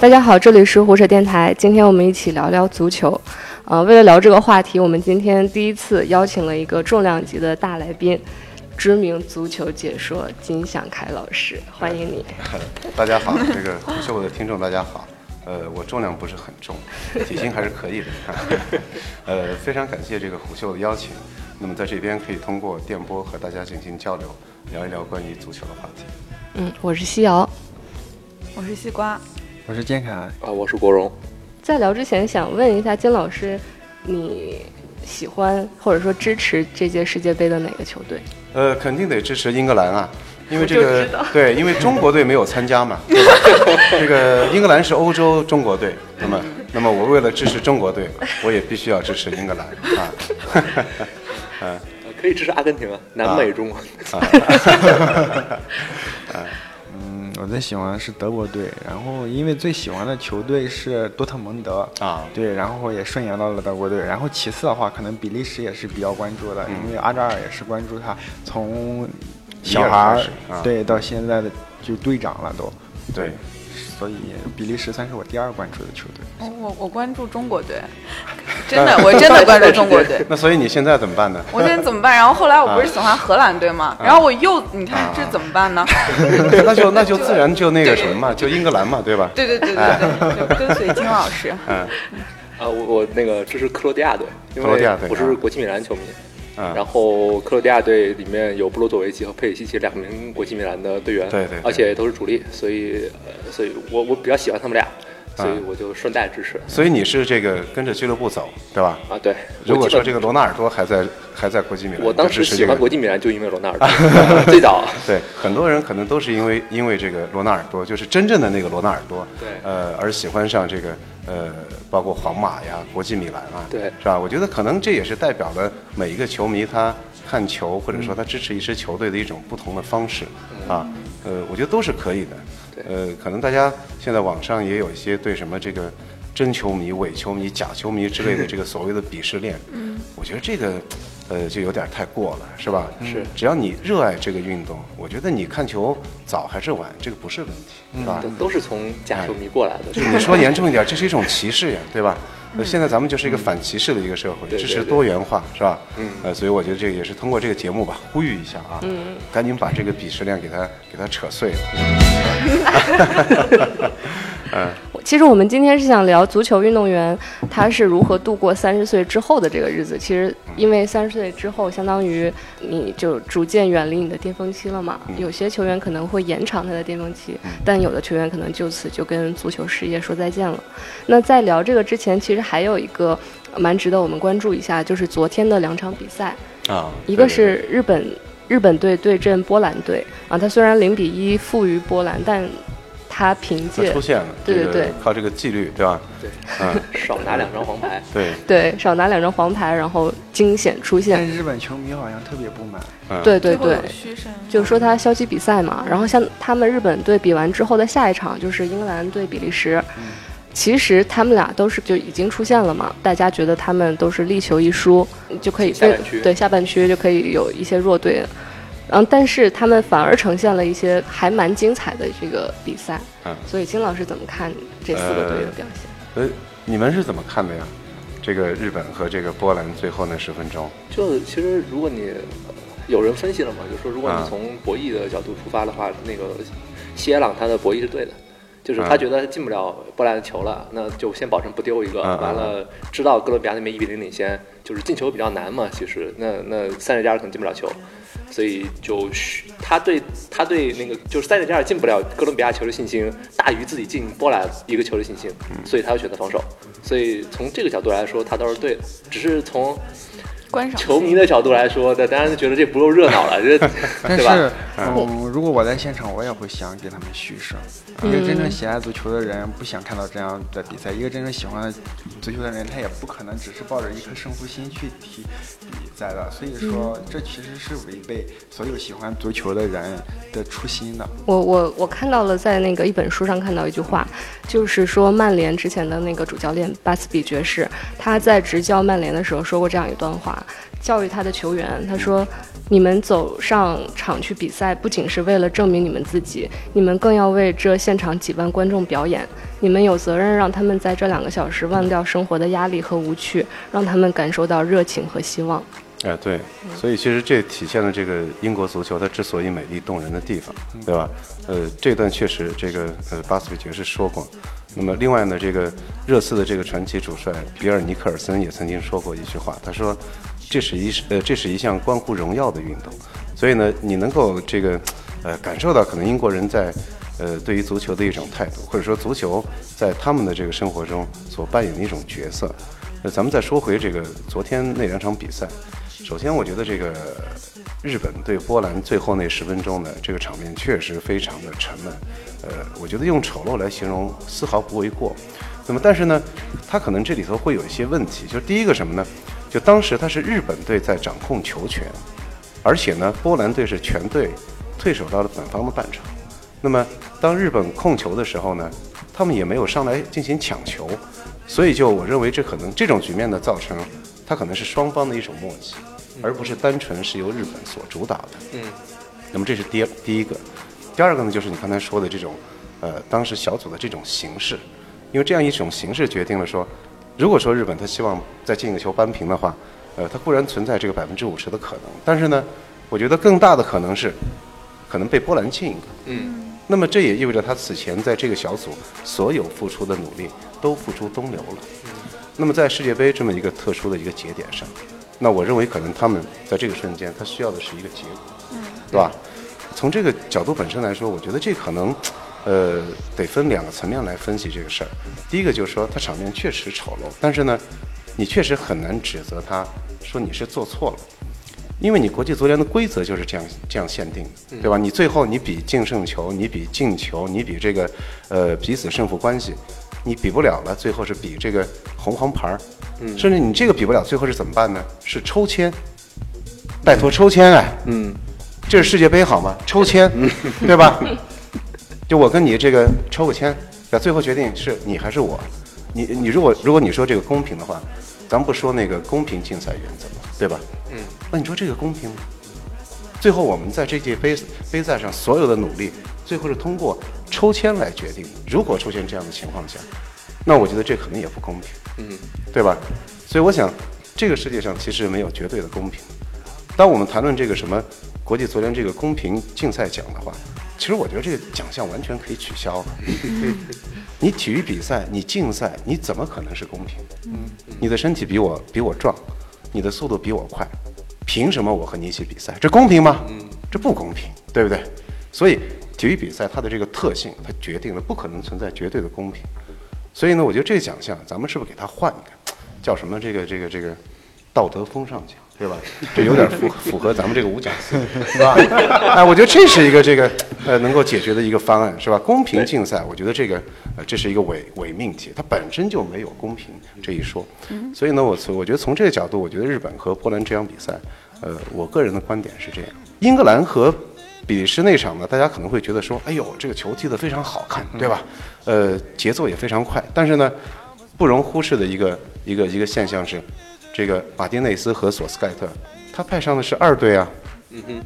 大家好，这里是胡扯电台。今天我们一起聊聊足球。呃，为了聊这个话题，我们今天第一次邀请了一个重量级的大来宾，知名足球解说金祥凯老师，欢迎你。大家好，这个胡秀的听众大家好。呃，我重量不是很重，体型还是可以的。呃，非常感谢这个虎秀的邀请。那么在这边可以通过电波和大家进行交流，聊一聊关于足球的话题。嗯，我是西瑶，我是西瓜。我是金凯啊，我是国荣。在聊之前，想问一下金老师，你喜欢或者说支持这届世界杯的哪个球队？呃，肯定得支持英格兰啊，因为这个对，因为中国队没有参加嘛。这个英格兰是欧洲中国队，那么那么我为了支持中国队，我也必须要支持英格兰啊。嗯，可以支持阿根廷啊，南美中。我最喜欢的是德国队，然后因为最喜欢的球队是多特蒙德啊，对，然后也顺延到了德国队，然后其次的话，可能比利时也是比较关注的，因为阿扎尔也是关注他，从小孩儿对到现在的就队长了都，对。所以比利时算是我第二关注的球队。我我关注中国队，真的我真的关注中国队。那所以你现在怎么办呢？我现在怎么办？然后后来我不是喜欢荷兰队吗？然后我又你看这怎么办呢？那就那就自然就那个什么嘛，就英格兰嘛，对吧？对对对对对，就跟随金老师。嗯，啊，我我那个支持克罗地亚队，克罗地亚队，我是国际米兰球迷。然后克罗地亚队里面有布罗佐维奇和佩里西奇两名国际米兰的队员，对对，而且都是主力，所以呃，所以我我比较喜欢他们俩，所以我就顺带支持。所以你是这个跟着俱乐部走，对吧？啊，对。如果说这个罗纳尔多还在还在国际米兰，我当时喜欢国际米兰就因为罗纳尔多，最早。对，很多人可能都是因为因为这个罗纳尔多，就是真正的那个罗纳尔多，对，呃，而喜欢上这个呃。包括皇马呀、国际米兰啊，对，是吧？我觉得可能这也是代表了每一个球迷他看球或者说他支持一支球队的一种不同的方式啊。呃，我觉得都是可以的。呃，可能大家现在网上也有一些对什么这个真球迷、伪球迷、假球迷之类的这个所谓的鄙视链。嗯，我觉得这个呃就有点太过了，是吧？是。只要你热爱这个运动，我觉得你看球早还是晚，这个不是问题，是吧？都是从假球迷过来的。你说严重一点，这是一种歧视呀，对吧？那现在咱们就是一个反歧视的一个社会，支持多元化，是吧？嗯。呃，所以我觉得这个也是通过这个节目吧，呼吁一下啊，嗯，赶紧把这个鄙视链给它给它扯碎了。嗯，其实我们今天是想聊足球运动员他是如何度过三十岁之后的这个日子。其实，因为三十岁之后，相当于你就逐渐远离你的巅峰期了嘛。有些球员可能会延长他的巅峰期，但有的球员可能就此就跟足球事业说再见了。那在聊这个之前，其实还有一个蛮值得我们关注一下，就是昨天的两场比赛啊，一个是日本日本队对阵波兰队啊，他虽然零比一负于波兰，但他凭借出现了，对对对，靠这个纪律，对吧？对，嗯，少拿两张黄牌，对对，少拿两张黄牌，然后惊险出现。日本球迷好像特别不满，对对对，就说他消极比赛嘛。然后像他们日本队比完之后的下一场就是英格兰对比利时，其实他们俩都是就已经出现了嘛。大家觉得他们都是力求一输，就可以对对下半区就可以有一些弱队。然后，但是他们反而呈现了一些还蛮精彩的这个比赛。嗯，所以金老师怎么看这四个队的表现？呃，你们是怎么看的呀？这个日本和这个波兰最后那十分钟？就其实，如果你有人分析了嘛，就说如果你从博弈的角度出发的话，那个西耶朗他的博弈是对的，就是他觉得进不了波兰的球了，那就先保证不丢一个。完了，知道哥伦比亚那边一比零领先，就是进球比较难嘛。其实，那那三十加可能进不了球。所以就他对他对那个就是塞内加尔进不了哥伦比亚球的信心大于自己进波兰一个球的信心，所以他要选择防守。所以从这个角度来说，他倒是对的。只是从球迷的角度来说，那当然觉得这不够热闹了，这 对吧？嗯，如果我在现场，我也会想给他们嘘声。一个真正喜爱足球的人不想看到这样的比赛，一个真正喜欢足球的人，他也不可能只是抱着一颗胜负心去踢比赛的。所以说，这其实是违背所有喜欢足球的人的初心的。我我我看到了，在那个一本书上看到一句话，就是说曼联之前的那个主教练巴斯比爵士，他在执教曼联的时候说过这样一段话。教育他的球员，他说：“你们走上场去比赛，不仅是为了证明你们自己，你们更要为这现场几万观众表演。你们有责任让他们在这两个小时忘掉生活的压力和无趣，让他们感受到热情和希望。哎，对，所以其实这体现了这个英国足球它之所以美丽动人的地方，对吧？呃，这段确实这个呃巴斯比爵士说过。那么另外呢，这个热刺的这个传奇主帅比尔尼克尔森也曾经说过一句话，他说：“这是一呃这是一项关乎荣耀的运动。”所以呢，你能够这个呃感受到可能英国人在呃对于足球的一种态度，或者说足球在他们的这个生活中所扮演的一种角色。那咱们再说回这个昨天那两场比赛。首先，我觉得这个日本对波兰最后那十分钟呢这个场面确实非常的沉闷，呃，我觉得用丑陋来形容丝毫不为过。那么，但是。呢，他可能这里头会有一些问题，就是。第一个什么呢？就当时他是。日本队在掌控球权，而且呢，波兰队是。全队退守到了本方的半场。那么，当日本控球的时候呢，他们也没有上来进行抢球，所以就我认为这可能这种局面的造成，它可能是双方的一种默契。而不是单纯是由日本所主导的。嗯，那么这是第第一个，第二个呢，就是你刚才说的这种，呃，当时小组的这种形式，因为这样一种形式决定了说，如果说日本他希望再进一个球扳平的话，呃，它固然存在这个百分之五十的可能，但是呢，我觉得更大的可能是，可能被波兰进一个。嗯。那么这也意味着他此前在这个小组所有付出的努力都付诸东流了。嗯。那么在世界杯这么一个特殊的一个节点上。那我认为可能他们在这个瞬间，他需要的是一个结果，嗯，对吧？从这个角度本身来说，我觉得这可能，呃，得分两个层面来分析这个事儿。第一个就是说，他场面确实丑陋，但是呢，你确实很难指责他，说你是做错了，因为你国际足联的规则就是这样这样限定的，对吧？你最后你比净胜球，你比进球，你比这个呃彼此胜负关系。你比不了了，最后是比这个红黄牌儿，嗯甚至你这个比不了，最后是怎么办呢？是抽签，拜托抽签哎，嗯，这是世界杯好吗？抽签，对吧？就我跟你这个抽个签，那最后决定是你还是我？你你如果如果你说这个公平的话，咱不说那个公平竞赛原则嘛，对吧？嗯，那你说这个公平吗？最后我们在这届杯杯赛上所有的努力，最后是通过。抽签来决定，如果出现这样的情况下，那我觉得这可能也不公平，嗯，对吧？所以我想，这个世界上其实没有绝对的公平。当我们谈论这个什么国际足联这个公平竞赛奖的话，其实我觉得这个奖项完全可以取消了。你体育比赛，你竞赛，你怎么可能是公平？嗯，你的身体比我比我壮，你的速度比我快，凭什么我和你一起比赛？这公平吗？嗯，这不公平，对不对？所以。体育比赛它的这个特性，它决定了不可能存在绝对的公平，所以呢，我觉得这个奖项咱们是不是给它换一个，叫什么？这个这个这个道德风尚奖，对吧？这有点符 符合咱们这个五奖四，是吧？哎，我觉得这是一个这个呃能够解决的一个方案，是吧？公平竞赛，我觉得这个呃这是一个伪伪命题，它本身就没有公平这一说。所以呢，我从我觉得从这个角度，我觉得日本和波兰这场比赛，呃，我个人的观点是这样：英格兰和。比利时那场呢，大家可能会觉得说，哎呦，这个球踢得非常好看，对吧？呃，节奏也非常快。但是呢，不容忽视的一个一个一个现象是，这个马丁内斯和索斯盖特，他派上的是二队啊，嗯哼，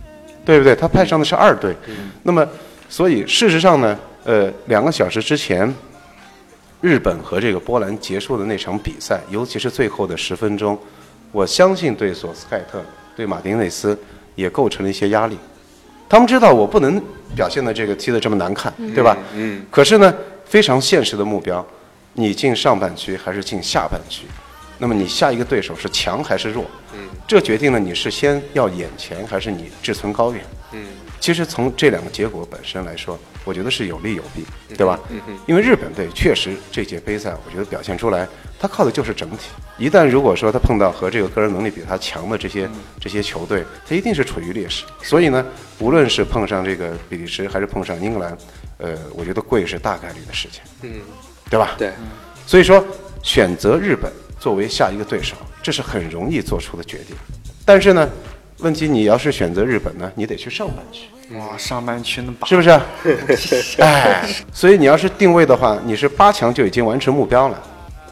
对不对？他派上的是二队。那么，所以事实上呢，呃，两个小时之前，日本和这个波兰结束的那场比赛，尤其是最后的十分钟，我相信对索斯盖特、对马丁内斯也构成了一些压力。他们知道我不能表现的这个踢得这么难看，对吧？嗯。可是呢，非常现实的目标，你进上半区还是进下半区？那么你下一个对手是强还是弱？嗯。这决定了你是先要眼前还是你志存高远？嗯。其实从这两个结果本身来说，我觉得是有利有弊，对吧？嗯因为日本队确实这届杯赛，我觉得表现出来，他靠的就是整体。一旦如果说他碰到和这个个人能力比他强的这些这些球队，他一定是处于劣势。所以呢，无论是碰上这个比利时，还是碰上英格兰，呃，我觉得贵是大概率的事情。嗯，对吧？对。所以说，选择日本作为下一个对手，这是很容易做出的决定。但是呢？问题，你要是选择日本呢，你得去上半区。哇，上半区能是不是？哎，所以你要是定位的话，你是八强就已经完成目标了。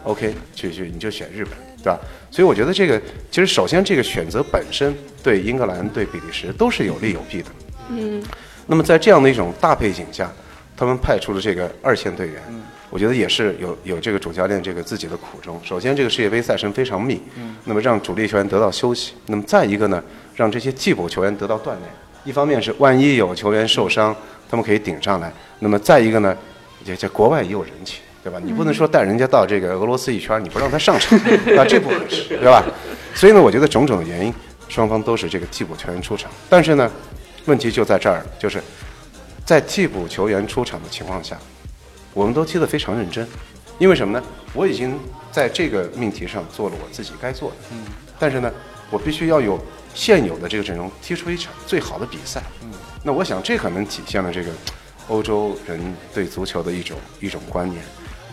OK，去去，你就选日本，对吧？所以我觉得这个其实首先这个选择本身对英格兰对比利时都是有利有弊的。嗯，那么在这样的一种大背景下，他们派出了这个二线队员，我觉得也是有有这个主教练这个自己的苦衷。首先，这个世界杯赛程非常密，那么让主力球员得到休息。那么再一个呢，让这些替补球员得到锻炼。一方面是万一有球员受伤，他们可以顶上来。那么再一个呢，这这国外也有人气，对吧？你不能说带人家到这个俄罗斯一圈，你不让他上场，那，这不合适，对吧？所以呢，我觉得种种的原因，双方都是这个替补球员出场。但是呢，问题就在这儿，就是在替补球员出场的情况下，我们都踢得非常认真，因为什么呢？我已经在这个命题上做了我自己该做的，嗯，但是呢，我必须要有现有的这个阵容踢出一场最好的比赛，嗯，那我想这可能体现了这个欧洲人对足球的一种一种观念，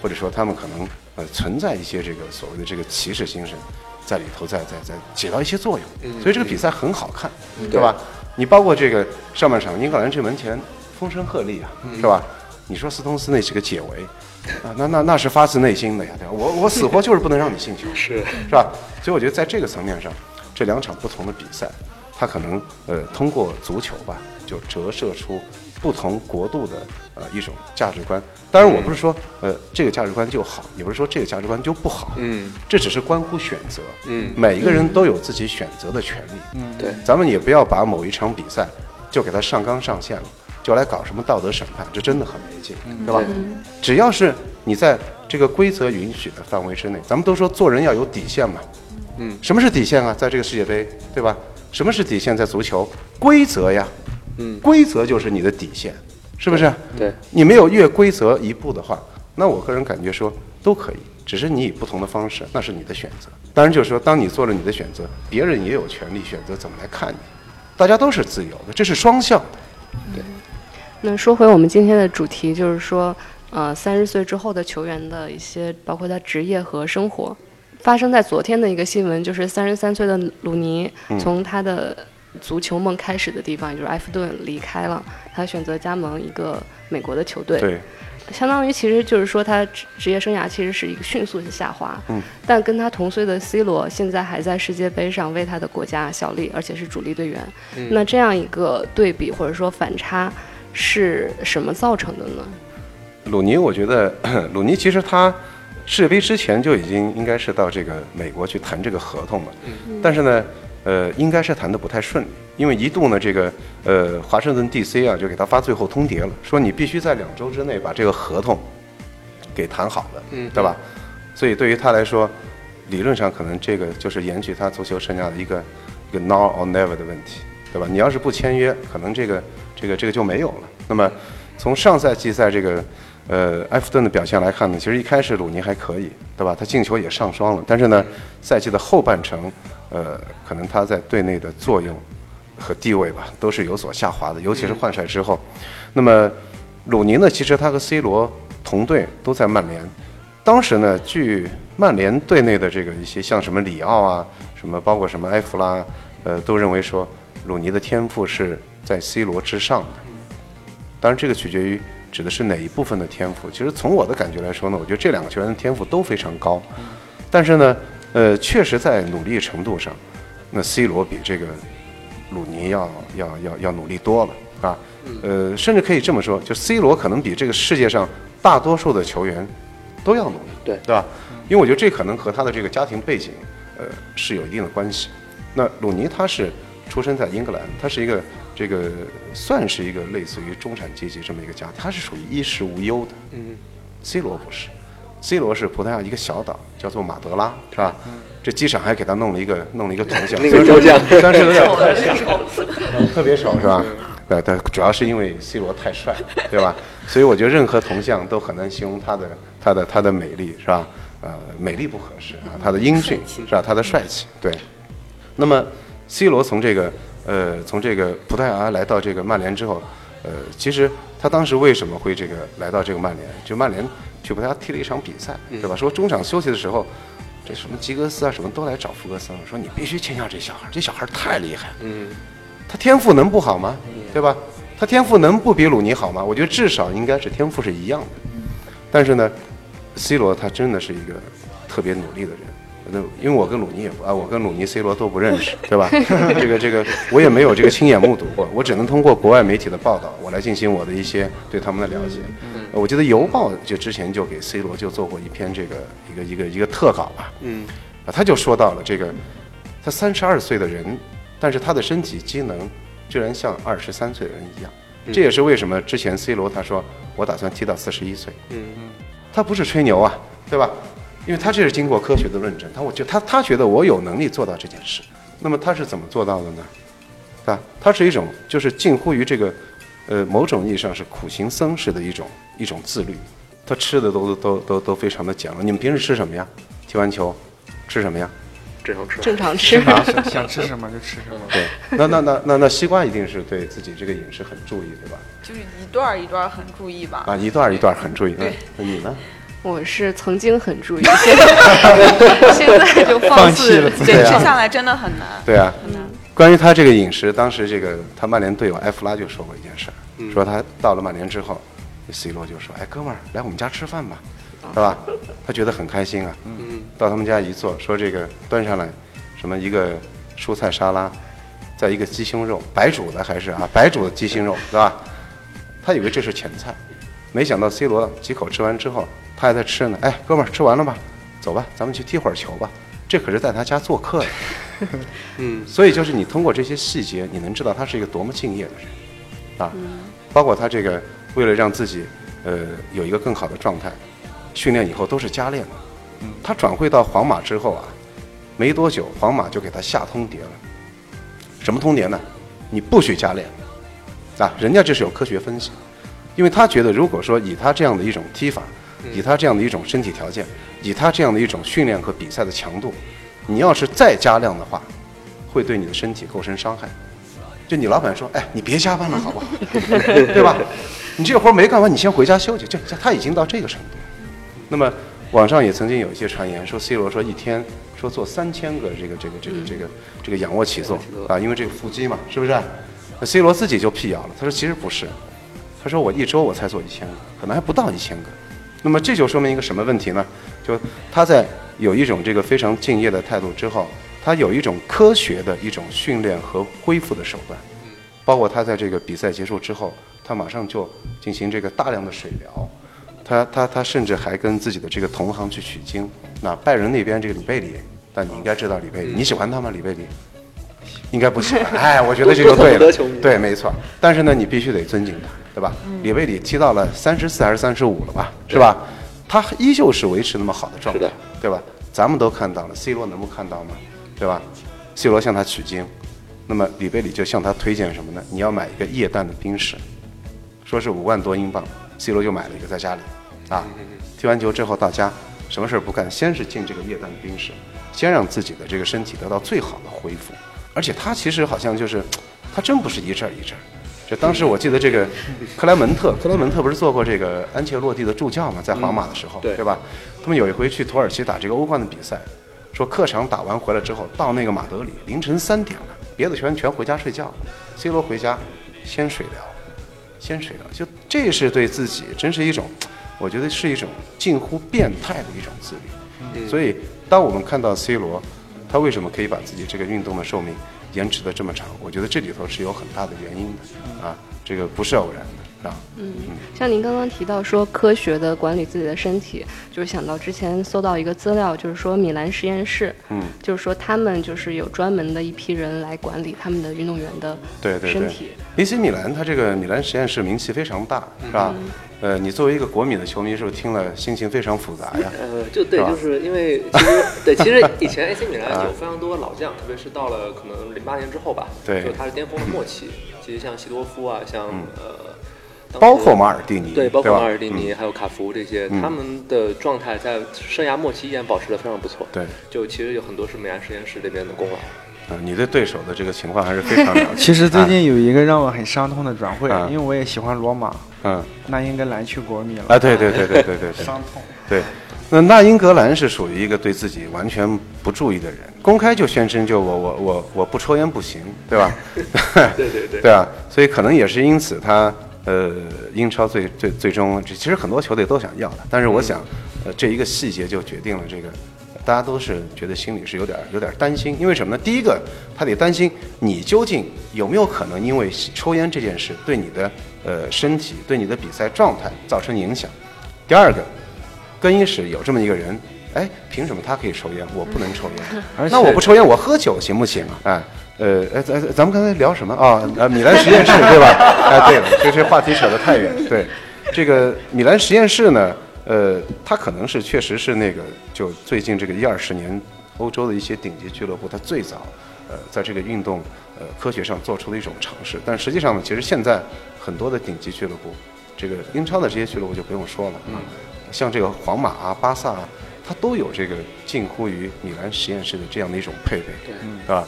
或者说他们可能呃存在一些这个所谓的这个骑士精神在里头，在在在起到一些作用，所以这个比赛很好看，对吧？你包括这个上半场英格兰这门前风声鹤唳啊，是吧？你说斯通斯那几个解围 啊，那那那是发自内心的呀，对吧？我我死活就是不能让你进球，是是吧？所以我觉得在这个层面上，这两场不同的比赛，它可能呃通过足球吧，就折射出不同国度的呃一种价值观。当然，我不是说呃这个价值观就好，也不是说这个价值观就不好，嗯这只是关乎选择。嗯每一个人都有自己选择的权利。嗯，对，咱们也不要把某一场比赛就给它上纲上线了，就来搞什么道德审判，这真的很没劲，对吧？只要是你在这个规则允许的范围之内，咱们都说做人要有底线嘛。嗯，什么是底线啊？在这个世界杯，对吧？什么是底线？在足球，规则呀，嗯规则就是你的底线，是不是？对，你没有越规则一步的话，那我个人感觉说都可以，只是你以不同的方式，那是你的选择。当然，就是说，当你做了你的选择，别人也有权利选择怎么来看你，大家都是自由的，这是双向的。对那说回我们今天的主题，就是说，呃，三十岁之后的球员的一些，包括他职业和生活。发生在昨天的一个新闻，就是三十三岁的鲁尼从他的足球梦开始的地方，也就是埃弗顿离开了，他选择加盟一个美国的球队。对，相当于其实就是说他职职业生涯其实是一个迅速的下滑，嗯，但跟他同岁的 C 罗现在还在世界杯上为他的国家效力，而且是主力队员。嗯那这样一个对比或者说反差是什么造成的呢？鲁尼，我觉得鲁尼其实他世界杯之前就已经应该是到这个美国去谈这个合同了，但是呢，呃，应该是谈的不太顺利，因为一度呢，这个呃华盛顿 DC 啊就给他发最后通牒了，说你必须在两周之内把这个合同给谈好了，嗯对吧？所以对于他来说，理论上可能这个就是延续他足球生涯的一个一个 now or never 的问题，对吧？你要是不签约，可能这个这个这个就没有了。那么从上赛季在这个呃埃弗顿的表现来看呢，其实一开始鲁尼还可以，对吧？他进球也上双了，但是呢，赛季的后半程，呃，可能他在队内的作用和地位吧，都是有所下滑的，尤其是换帅之后。那么鲁尼呢，其实他和 C 罗同队都在曼联。当时呢，据曼联队内的这个一些像什么里奥啊，什么包括什么埃弗拉，呃，都认为说鲁尼的天赋是在 C 罗之上的。当然，这个取决于指的是哪一部分的天赋。其实从我的感觉来说呢，我觉得这两个球员的天赋都非常高，但是呢，呃，确实在努力程度上，那 C 罗比这个鲁尼要要要要努力多了啊。呃，甚至可以这么说，就 C 罗可能比这个世界上大多数的球员都要努力，对对吧？因为我觉得这可能和他的这个家庭背景，呃，是有一定的关系。那鲁尼他是出生在英格兰，他是一个这个算是一个类似于中产阶级这么一个家庭，他是属于衣食无忧的。嗯 C 罗不是，C 罗是葡萄牙一个小岛，叫做马德拉，是吧？这机场还给他弄了一个弄了一个铜像，那个雕像但是有点太像，特别丑是吧？对，但主要是因为 C 罗太帅，对吧？所以我觉得任何铜像都很难形容他的他的他的美丽，是吧？呃，美丽不合适啊，他的英俊是吧？他的帅气，对。那么 C 罗从这个呃从这个葡萄牙来到这个曼联之后，呃，其实他当时为什么会这个来到这个曼联？就曼联去葡萄牙踢了一场比赛，对吧？说中场休息的时候，这什么吉格斯啊什么都来找福格森了，说你必须签下这小孩，这小孩太厉害了。嗯他天赋能不好吗？对吧？他天赋能不比鲁尼好吗？我觉得至少应该是天赋是一样的。但是呢，C 罗他真的是一个特别努力的人，那因为我跟鲁尼也不啊，我跟鲁尼、C 罗都不认识，对吧？这个这个我也没有这个亲眼目睹过，我只能通过国外媒体的报道，我来进行我的一些对他们的了解。呃我记得《邮报》就之前就给 C 罗就做过一篇这个一个一个一个特稿吧，嗯，啊，他就说到了这个，他三十二岁的人，但是他的身体机能居然像二十三岁的人一样，这也是为什么之前 C 罗他说我打算踢到四十一岁，嗯他不是吹牛啊，对吧？因为他这是经过科学的论证，他我觉他他觉得我有能力做到这件事，那么他是怎么做到的呢？对吧？他是一种就是近乎于这个，呃，某种意义上是苦行僧式的一种一种自律，他吃的都都都都非常的讲究。你们平时吃什么呀？踢完球吃什么呀？正常吃。正常吃。想想吃什么就吃什么。对，那那那那那西瓜一定是对自己这个饮食很注意，对吧？就是一段儿一段儿很注意吧。啊，一段儿一段儿很注意。对，那你呢？我是曾经很注意，现在现在就放弃了坚持吃下来真的很难。对啊，关于他这个饮食，当时这个他曼联队友埃弗拉就说过一件事儿，说他到了曼联之后，C 罗就说：“哎，哥们儿，来我们家吃饭吧，是吧？”他觉得很开心啊。嗯到他们家一坐，说这个端上来，什么一个蔬菜沙拉，再一个鸡胸肉，白煮的还是啊白煮的鸡胸肉，对吧？他以为这是前菜，没想到 C 罗几口吃完之后，他还在吃呢。哎，哥们儿，吃完了吧？走吧，咱们去踢会儿球吧。这可是在他家做客呀。嗯所以就是你通过这些细节，你能知道他是一个多么敬业的人，啊，包括他这个为了让自己呃有一个更好的状态，训练以后都是加练的。他转会到皇马之后啊，没多久皇马就给他下通牒了，什么通牒呢？你不许加练，啊，人家这是有科学分析，因为他觉得如果说以他这样的一种踢法，以他这样的一种身体条件，以他这样的一种训练和比赛的强度，你要是再加量的话，会对你的身体构成伤害。就你老板说，哎，你别加班了，好不好？对吧？你这活没干完，你先回家休息。就就他已经到这个程度。那么网上也曾经有一些传言说，C 罗说一天说做三千个这个这个这个这个这个仰卧起坐啊，因为这个腹肌嘛，是不是？那 C 罗自己就辟谣了，他说其实不是，他说我一周我才做一千个，可能还不到一千个。那么这就说明一个什么问题呢？就他在有一种这个非常敬业的态度之后，他有一种科学的一种训练和恢复的手段，包括他在这个比赛结束之后，他马上就进行这个大量的水疗，他他他甚至还跟自己的这个同行去取经。那拜仁那边这个里贝里，但你应该知道里贝里，你喜欢他吗？里贝里？应该不喜欢。哎，我觉得这就对了对，没错。但是呢，你必须得尊敬他，对吧？嗯里贝里踢到了三十四还是三十五了吧？是吧？他依旧是维持那么好的状态，对吧？咱们都看到了，C 罗能不看到吗？对吧？C 罗向他取经，那么里贝里就向他推荐什么呢？你要买一个液氮的冰室，说是五万多英镑，C 罗就买了一个在家里，啊，踢完球之后到家，什么事儿不干，先是进这个液氮的冰室，先让自己的这个身体得到最好的恢复，而且他其实好像就是，他真不是一阵儿一阵儿。就当时我记得这个克莱门特，克莱门特不是做过这个安切洛蒂的助教嘛，在皇马的时候，对对吧？他们有一回去土耳其打这个欧冠的比赛，说客场打完回来之后，到那个马德里凌晨三点了，别的球员全回家睡觉，C 罗回家先水疗，先水疗，就这是对自己真是一种，我觉得是一种近乎变态的一种自律。所以，当我们看到 C 罗，他为什么可以把自己这个运动的寿命延迟的这么长？我觉得这里头是有很大的原因的啊，这个不是偶然的啊。像您刚刚提到说科学的管理自己的身体，就是想到之前搜到一个资料，就是说米兰实验室，嗯，就是说他们就是有专门的一批人来管理他们的运动员的对对对身体。AC 米兰，它这个米兰实验室名气非常大，是吧？呃，你作为一个国米的球迷，是不是听了心情非常复杂呀？呃，就对，是就是因为其实对，其实以前 AC 米兰有非常多老将，特别是到了可能零八年之后吧，对就他是巅峰的末期。其实像西多夫啊，像呃，包括马尔蒂尼，对，包括马尔蒂尼、还有卡福这些，他们的状态在生涯末期依然保持的非常不错。对，就其实有很多是美兰实验室这边的功劳。嗯，你对对手的这个情况还是非常了解。其实最近有一个让我很伤痛的转会啊，因为我也喜欢罗马，嗯，那英格兰去国米了，啊，对对对对对对对 伤痛。对。那那英格兰是属于一个对自己完全不注意的人，公开就宣称就我我我我不抽烟不行，对吧？对对对对啊，所以可能也是因此他呃英超最最最终，这其实很多球队都想要的，但是我想呃这一个细节就决定了这个大家都是觉得心里是有点有点担心，因为什么呢？第一个，他得担心你究竟有没有可能因为抽烟这件事对你的呃身体、对你的比赛状态造成影响。第二个，更衣室有这么一个人，哎，凭什么他可以抽烟，我不能抽烟？那我不抽烟，我喝酒行不行啊？哎，呃，哎，咱咱们刚才聊什么啊？呃，米兰实验室对吧？哎，对了，这这话题扯得太远。对，这个米兰实验室呢，呃，它可能是确实是那个，就最近这个一二十年，欧洲的一些顶级俱乐部，它最早，呃，在这个运动呃科学上做出的一种尝试。但实际上呢，其实现在很多的顶级俱乐部，这个英超的这些俱乐部就不用说了，嗯，像这个皇马啊、巴萨啊，它都有这个近乎于米兰实验室的这样的一种配备，对，是吧？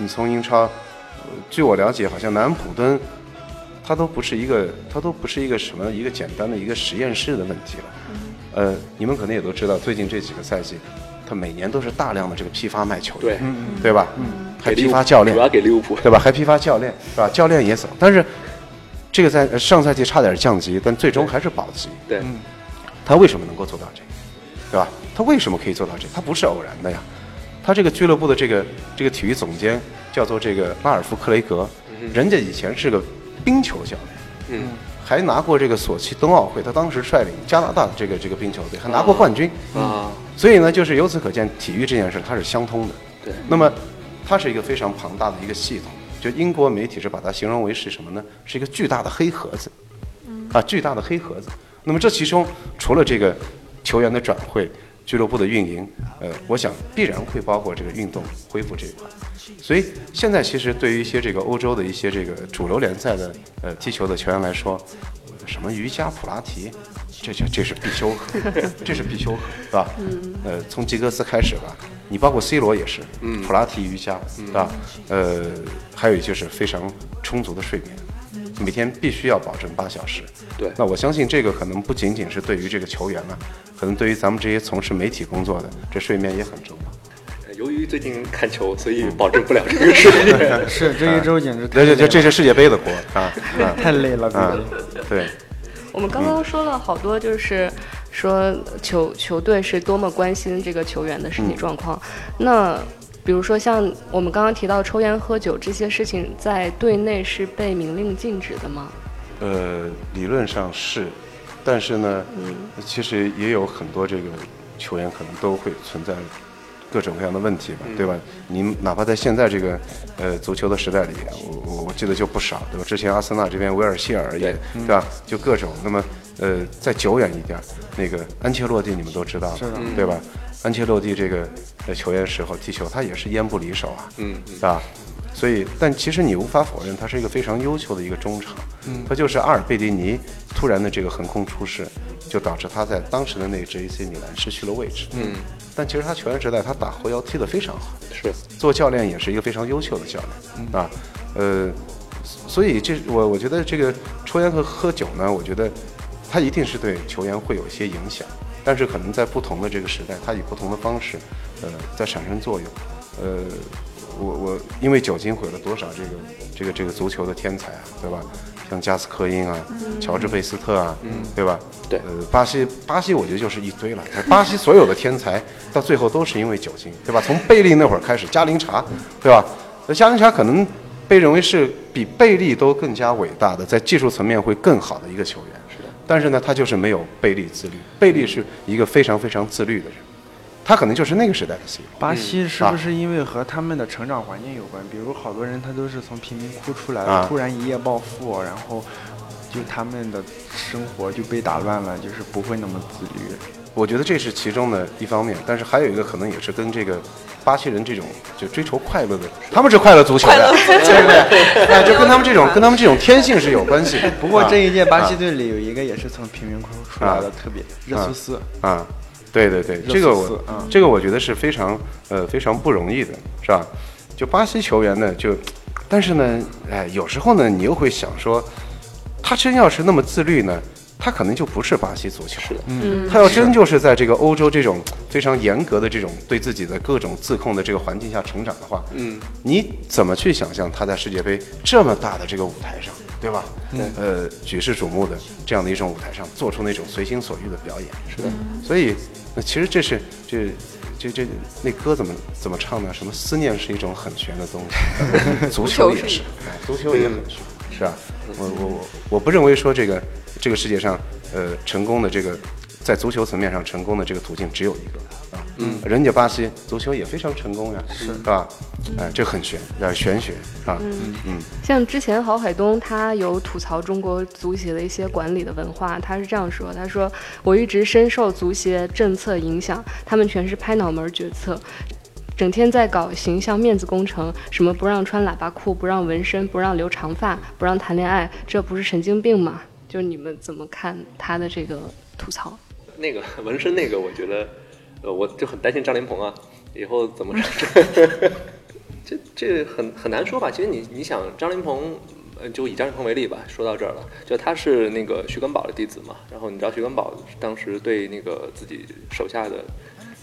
你从英超，呃据我了解，好像南安普敦，它都不是一个，它都不是一个什么一个简单的一个实验室的问题了。呃，你们可能也都知道，最近这几个赛季，他每年都是大量的这个批发卖球员，对，对吧？还批发教练主，要给利物浦。对吧？还批发教练，是吧？教练也走，但是这个在呃上赛季差点降级，但最终还是保级。对，他为什么能够做到这个，对吧？他为什么可以做到这个？他不是偶然的呀。他这个俱乐部的这个这个体育总监叫做这个拉尔夫·克雷格，人家以前是个冰球教练，嗯，还拿过这个索契冬奥会，他当时率领加拿大的这个这个冰球队还拿过冠军。啊，所以呢，就是由此可见，体育这件事它是相通的。对，那么它是一个非常庞大的一个系统。就英国媒体是把它形容为是什么呢？是一个巨大的黑盒子，啊，巨大的黑盒子。那么这其中除了这个球员的转会、俱乐部的运营，呃，我想必然会包括这个运动恢复这一块。所以现在其实对于一些这个欧洲的一些这个主流联赛的呃踢球的球员来说，什么瑜伽、普拉提，这这这是必修课，这是必修课，是吧？呃，从吉格斯开始吧，你包括 C 罗也是，普拉提、瑜伽，是吧？呃，还有就是非常充足的睡眠。每天必须要保证八小时。对那我相信这个可能不仅仅是对于这个球员了，可能对于咱们这些从事媒体工作的，这睡眠也很重要。由于最近看球，所以保证不了这个睡眠。是 这一周简直太这这这是世界杯的锅啊啊 太累了，啊最近！对，我们刚刚说了好多，就是说球球队是多么关心这个球员的身体状况。那比如说像我们刚刚提到抽烟、喝酒这些事情，在队内是被明令禁止的吗？呃，理论上是，但是呢，嗯其实也有很多这个球员可能都会存在各种各样的问题吧，对吧？您哪怕在现在这个呃足球的时代里，我我我记得就不少，对吧？之前阿森纳这边维尔希尔也对吧？就各种。那么呃，再久远一点，那个安切洛蒂你们都知道，是的对吧？安切洛蒂这个呃球员时候踢球，他也是烟不离手啊，嗯对吧？所以，但其实你无法否认，他是一个非常优秀的一个中场。嗯，他就是阿尔贝蒂尼突然的这个横空出世，就导致他在当时的那支 AC 米兰失去了位置。嗯，但其实他球员时代他打后腰踢得非常好，是，做教练也是一个非常优秀的教练、啊。呃，所以这我我觉得这个抽烟和喝酒呢，我觉得他一定是对球员会有一些影响，但是可能在不同的这个时代，它以不同的方式，呃，在产生作用。呃，我我因为酒精毁了多少这个这个这个足球的天才啊，对吧？像加斯科因啊，乔治贝斯特啊，对吧？对呃，巴西巴西我觉得就是一堆了。巴西所有的天才到最后都是因为酒精，对吧？从贝利那会儿开始，加林查，对吧？那加林查可能被认为是比贝利都更加伟大的，在技术层面会更好的一个球员。但是呢，他就是没有贝利自律。贝利是一个非常非常自律的人，他可能就是那个时代的 C 罗。巴西是不是因为和他们的成长环境有关？比如好多人他都是从贫民窟出来的，啊突然一夜暴富，然后就他们的生活就被打乱了，就是不会那么自律。我觉得这是其中的一方面，但是还有一个可能也是跟这个巴西人这种就追求快乐的，他们是快乐足球的，对不对？哎，就跟他们这种跟他们这种天性是有关系的。不过这一届巴西啊队里有一个也是从贫民窟出来的，啊特别热苏斯。啊，对对对，这个我这个我觉得是非常呃非常不容易的，是吧？就巴西球员呢，就但是呢，哎，有时候呢，你又会想说，他真要是那么自律呢，他可能就不是巴西足球了。嗯，他要真就是在这个欧洲这种非常严格的这种对自己的各种自控的这个环境下成长的话，嗯，你怎么去想象他在世界杯这么大的这个舞台上，对吧？呃，举世瞩目的这样的一种舞台上，做出那种随心所欲的表演，是的。所以，那其实这是这这这那歌怎么怎么唱呢？什么思念是一种很玄的东西，足球也是，哎，足球也很玄，是吧？我我我我不认为说这个这个世界上呃成功的这个在足球层面上成功的这个途径只有一个啊，嗯，人家巴西足球也非常成功呀，是是吧？哎，这很玄，叫玄学啊，嗯嗯。像之前郝海东他有吐槽中国足协的一些管理的文化，他是这样说：他说我一直深受足协政策影响，他们全是拍脑门决策。整天在搞形象面子工程，什么不让穿喇叭裤，不让纹身，不让留长发，不让谈恋爱，这不是神经病吗？就是你们怎么看他的这个吐槽？那个 纹身那个，我觉得，呃，我就很担心张琳鹏啊，以后怎么？这这很很难说吧？其实你你想，张琳芃，呃，就以张琳鹏为例吧，说到这儿了，就他是那个徐根宝的弟子嘛，然后你知道徐根宝当时对那个自己手下的。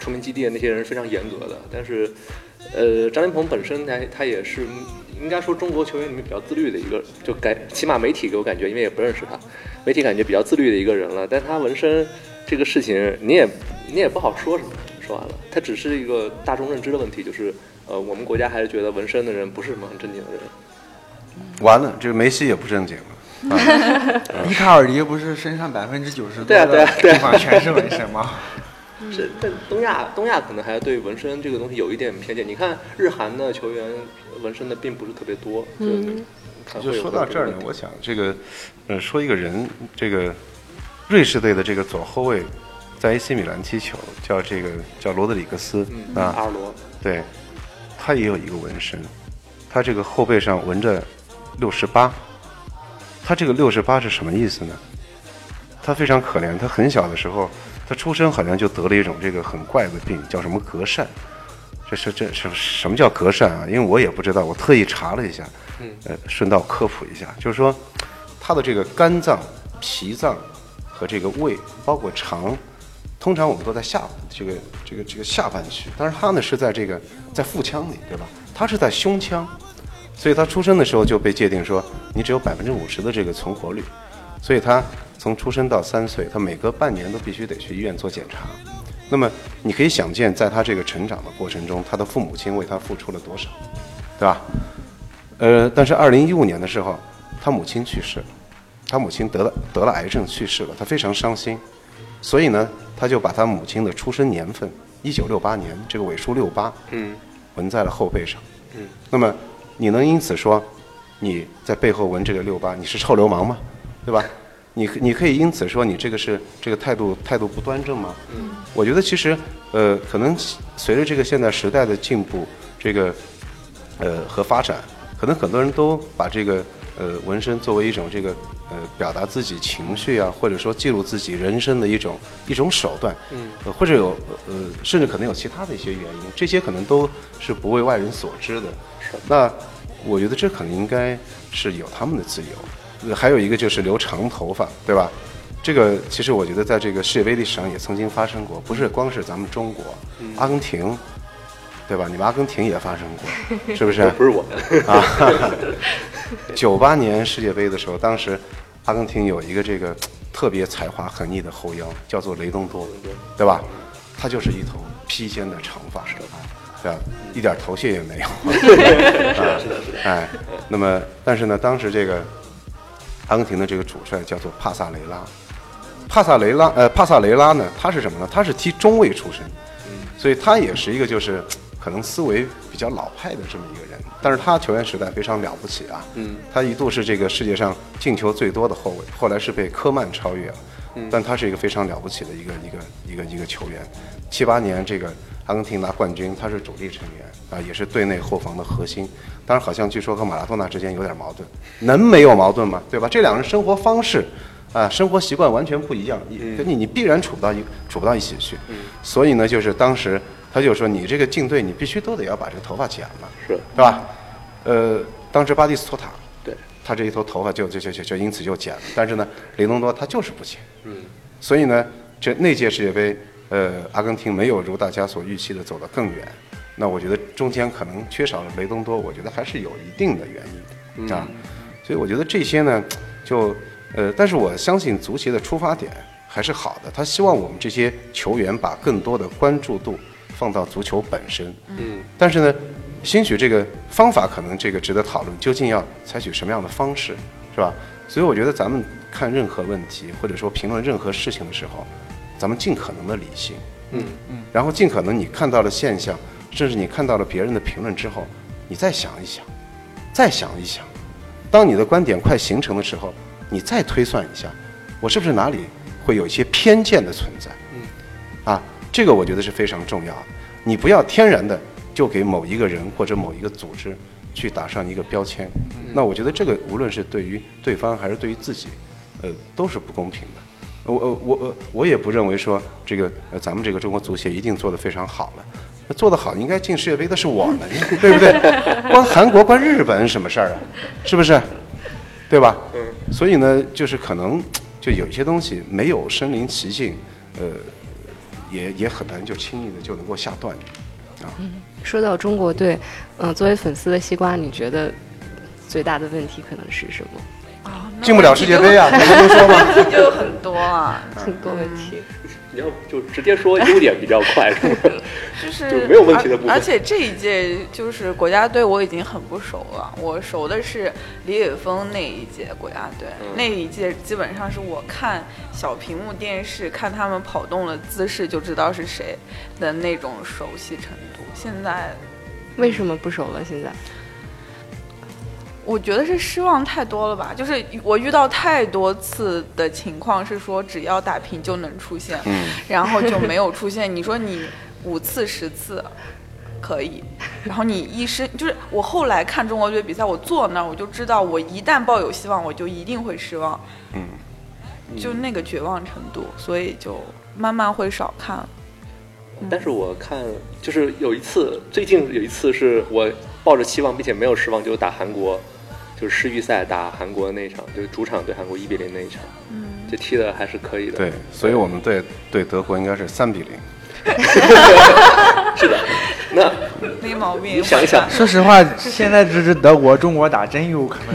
出名基地的那些人是非常严格的，但是，呃，张琳鹏本身他他也是应该说中国球员里面比较自律的一个，就感起码媒体给我感觉，因为也不认识他，媒体感觉比较自律的一个人了。但他纹身这个事情，你也你也不好说什么。说完了，他只是一个大众认知的问题，就是呃，我们国家还是觉得纹身的人不是什么很正经的人。完了，这个梅西也不正经了。伊卡尔迪不是身上百分之九十对啊对啊地方全是纹身吗？是，但东亚东亚可能还对纹身这个东西有一点偏见。你看日韩的球员纹身的并不是特别多。嗯，就说到这儿呢，我想这个，呃，说一个人，这个瑞士队的这个左后卫在 AC 米兰踢球，叫这个叫罗德里格斯啊，阿尔罗，对，他也有一个纹身，他这个后背上纹着六十八，他这个六十八是什么意思呢？他非常可怜，他很小的时候。他出生好像就得了一种这个很怪的病，叫什么隔疝？这是这是什么叫隔疝啊？因为我也不知道，我特意查了一下，呃，顺道科普一下，就是说他的这个肝脏、脾脏和这个胃，包括肠，通常我们都在下这个这个这个下半区，但是他呢是在这个在腹腔里，对吧？他是在胸腔，所以他出生的时候就被界定说你只有百分之五十的这个存活率，所以他。从出生到三岁，他每隔半年都必须得去医院做检查。那么你可以想见，在他这个成长的过程中，他的父母亲为他付出了多少，对吧？呃，但是二零一五年的时候，他母亲去世了，他母亲得了得了癌症去世了，他非常伤心，所以呢，他就把他母亲的出生年份一九六八年这个尾数六八，嗯，纹在了后背上，嗯。那么你能因此说你在背后纹这个六八，你是臭流氓吗？对吧？你你可以因此说你这个是这个态度态度不端正吗？嗯，我觉得其实呃可能随着这个现在时代的进步，这个呃和发展，可能很多人都把这个呃纹身作为一种这个呃表达自己情绪啊，或者说记录自己人生的一种一种手段。嗯，或者有呃甚至可能有其他的一些原因，这些可能都是不为外人所知的。是。那我觉得这可能应该是有他们的自由。还有一个就是留长头发，对吧？这个其实我觉得在这个世界杯历史上也曾经发生过，不是光是咱们中国，阿根廷，对吧？你们阿根廷也发生过，是不是？不是我们啊。九八年世界杯的时候，当时阿根廷有一个这个特别才华横溢的后腰，叫做雷东多，对吧？他就是一头披肩的长发，对吧？一点头屑也没有。啊，是的，是的。哎，那么但是呢，当时这个。阿根廷的这个主帅叫做帕萨雷拉，帕萨雷拉，呃，帕萨雷拉呢，他是什么呢？他是踢中卫出身，所以他也是一个就是可能思维比较老派的这么一个人。但是他球员时代非常了不起啊，嗯，他一度是这个世界上进球最多的后卫，后来是被科曼超越了，嗯，但他是一个非常了不起的一个一个一个一个球员。七八年这个阿根廷拿冠军，他是主力成员啊，也是队内后防的核心。当然，好像据说和马拉多纳之间有点矛盾，能没有矛盾吗？对吧？这两人生活方式，啊，生活习惯完全不一样，跟你你必然处不到一处不到一起去。所以呢，就是当时他就说，你这个进队，你必须都得要把这个头发剪了，是，对吧？呃，当时巴蒂斯托塔，对，他这一头头发就就就就就因此就剪了。但是呢，雷东多他就是不剪。嗯。所以呢，这那届世界杯，呃，阿根廷没有如大家所预期的走得更远。那我觉得中间可能缺少了雷东多，我觉得还是有一定的原因啊。所以我觉得这些呢，就呃，但是我相信足协的出发点还是好的，他希望我们这些球员把更多的关注度放到足球本身。嗯，但是呢，兴许这个方法可能这个值得讨论，究竟要采取什么样的方式，是吧？所以我觉得咱们看任何问题或者说评论任何事情的时候，咱们尽可能的理性，嗯嗯，然后尽可能你看到了现象，甚至你看到了别人的评论之后，你再想一想，再想一想，当你的观点快形成的时候，你再推算一下，我是不是哪里会有一些偏见的存在？嗯，啊，这个我觉得是非常重要的。你不要天然的就给某一个人或者某一个组织去打上一个标签，那我觉得这个无论是对于对方还是对于自己，呃，都是不公平的。我我我我我也不认为说这个呃咱们这个中国足协一定做得非常好了，那做得好应该进世界杯的是我们，对不对？关韩国关日本什么事儿啊？是不是？对吧？嗯。所以呢，就是可能就有一些东西没有身临其境，呃，也也很难就轻易的就能够下断定啊。说到中国队，嗯、作为粉丝的西瓜，你觉得最大的问题可能是什么？进不了世界杯啊，你不都说吗？就有很多啊，很多问题。你要就直接说优点比较快，是吧？就是就没有问题的部分而而且这一届就是国家队，我已经很不熟了。我熟的是李玮峰那一届国家队，嗯那一届基本上是我看小屏幕电视看他们跑动的姿势就知道是谁的那种熟悉程度。现在为什么不熟了？现在我觉得是失望太多了吧，就是我遇到太多次的情况是说只要打平就能出现，嗯。然后就没有出现。你说你五次十次可以，然后你一失就是我后来看中国队比赛，我坐那儿我就知道，我一旦抱有希望，我就一定会失望，嗯，就那个绝望程度，所以就慢慢会少看。了。但是我看就是有一次，最近有一次是我抱着期望并且没有失望，就是打韩国，就是世预赛打韩国那一场，就是主场对韩国一比零那一场，嗯，就踢的还是可以的。对，所以我们对对德国应该是三比零。是的。那没毛病。你想一想，说实话，现在这支德国中国打真有可能，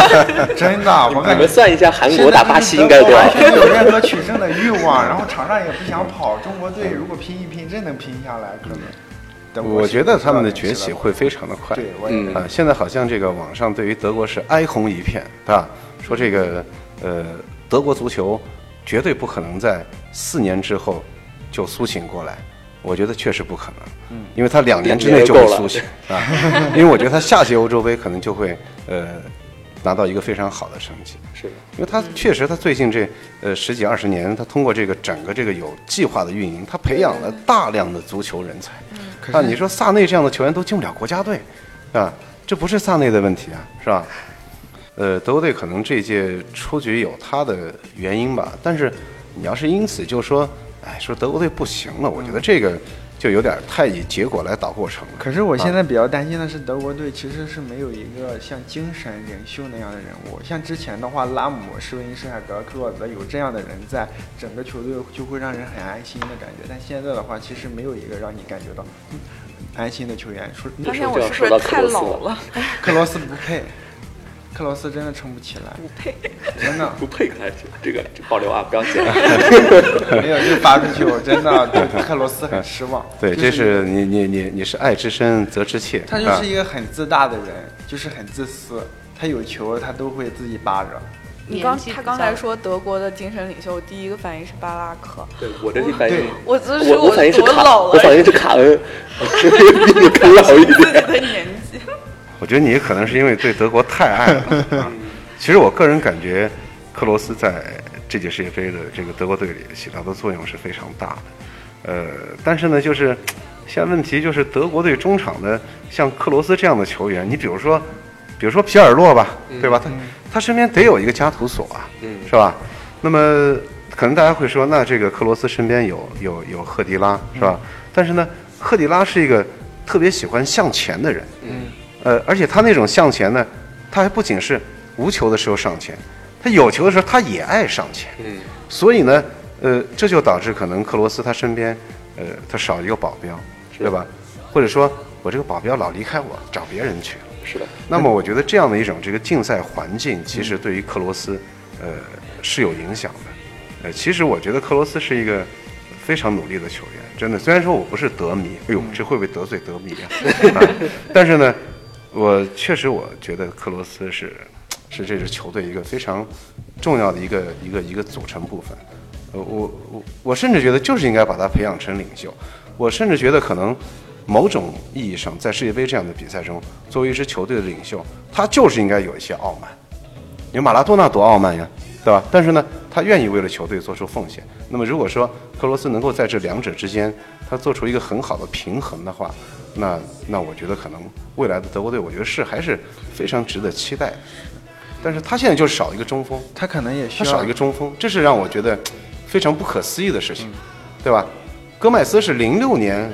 真的，我你感觉们算一下韩国打巴西应该多少完？全没有任何取胜的欲望，然后场上也不想跑。中国队如果拼一拼，真能拼下来，可能。德国我觉得他们的崛起会非常的快。对，我也嗯啊，现在好像这个网上对于德国是哀鸿一片，对吧？说这个呃，德国足球绝对不可能在四年之后就苏醒过来。我觉得确实不可能，嗯，因为他两年之内就会苏醒啊，因为我觉得他下届欧洲杯可能就会呃拿到一个非常好的成绩。是的，因为他确实，他最近这呃十几二十年，他通过这个整个这个有计划的运营，他培养了大量的足球人才。啊，你说萨内这样的球员都进不了国家队，啊，这不是萨内的问题啊，是吧？呃，德国队可能这届出局有他的原因吧，但是你要是因此就说，哎，说德国队不行了，我觉得这个就有点太以结果来导过程了。可是我现在比较担心的是，德国队其实是没有一个像精神领袖那样的人物。像之前的话，拉姆、施维因施海格、克洛泽有这样的人在，整个球队就会让人很安心的感觉。但现在的话，其实没有一个让你感觉到嗯安心的球员。说发现我是不是太老了？克罗斯不配，克罗斯真的撑不起来，不配。真的不配还这个保留啊，不要剪。没有就发出去，我真的对 克罗斯很失望。对，就这是你你你你是爱之深责之切，他就啊是一个很自大的人，就是很自私。他有球，他都会自己扒着。你刚他刚才说德国的精神领袖，第一个反应是巴拉克。对我这一反应对，我只是我我反应是卡，多老了，我反应是卡恩，比你更老一自己点。的年纪。我觉得你可能是因为对德国太爱了。啊 其实我个人感觉，克罗斯在这届世界杯的这个德国队里起到的作用是非常大的。呃，但是呢，就是现在问题就是德国队中场的像克罗斯这样的球员，你比如说，比如说皮尔洛吧，对吧？他他身边得有一个加图索啊，嗯是吧？那么可能大家会说，那这个克罗斯身边有有有赫迪拉，是吧？但是呢，赫迪拉是一个特别喜欢向前的人，嗯，呃，而且他那种向前呢，他还不仅是无球的时候上前，他有球的时候他也爱上前。嗯，所以呢，呃，这就导致可能克罗斯他身边，呃，他少一个保镖，对吧？或者说我这个保镖老离开我，找别人去了。是的，那么我觉得这样的一种这个竞赛环境，其实对于克罗斯，呃，是有影响的。呃，其实我觉得克罗斯是一个非常努力的球员，真的。虽然说我不是德迷，哎呦，这会不会得罪德迷 啊？啊但是呢，我确实我觉得克罗斯是是这支球队一个非常重要的一个一个一个组成部分。呃，我我我甚至觉得就是应该把他培养成领袖。我甚至觉得可能某种意义上，在世界杯这样的比赛中，作为一支球队的领袖，他就是应该有一些傲慢。你说马拉多纳多傲慢呀，对吧？但是呢，他愿意为了球队做出奉献。那么如果说克罗斯能够在这两者之间，他做出一个很好的平衡的话，那那我觉得可能未来的德国队，我觉得是还是非常值得期待。但是他现在就少一个中锋，他可能也需要他少一个中锋，这是让我觉得非常不可思议的事情，对吧？戈麦斯是零六年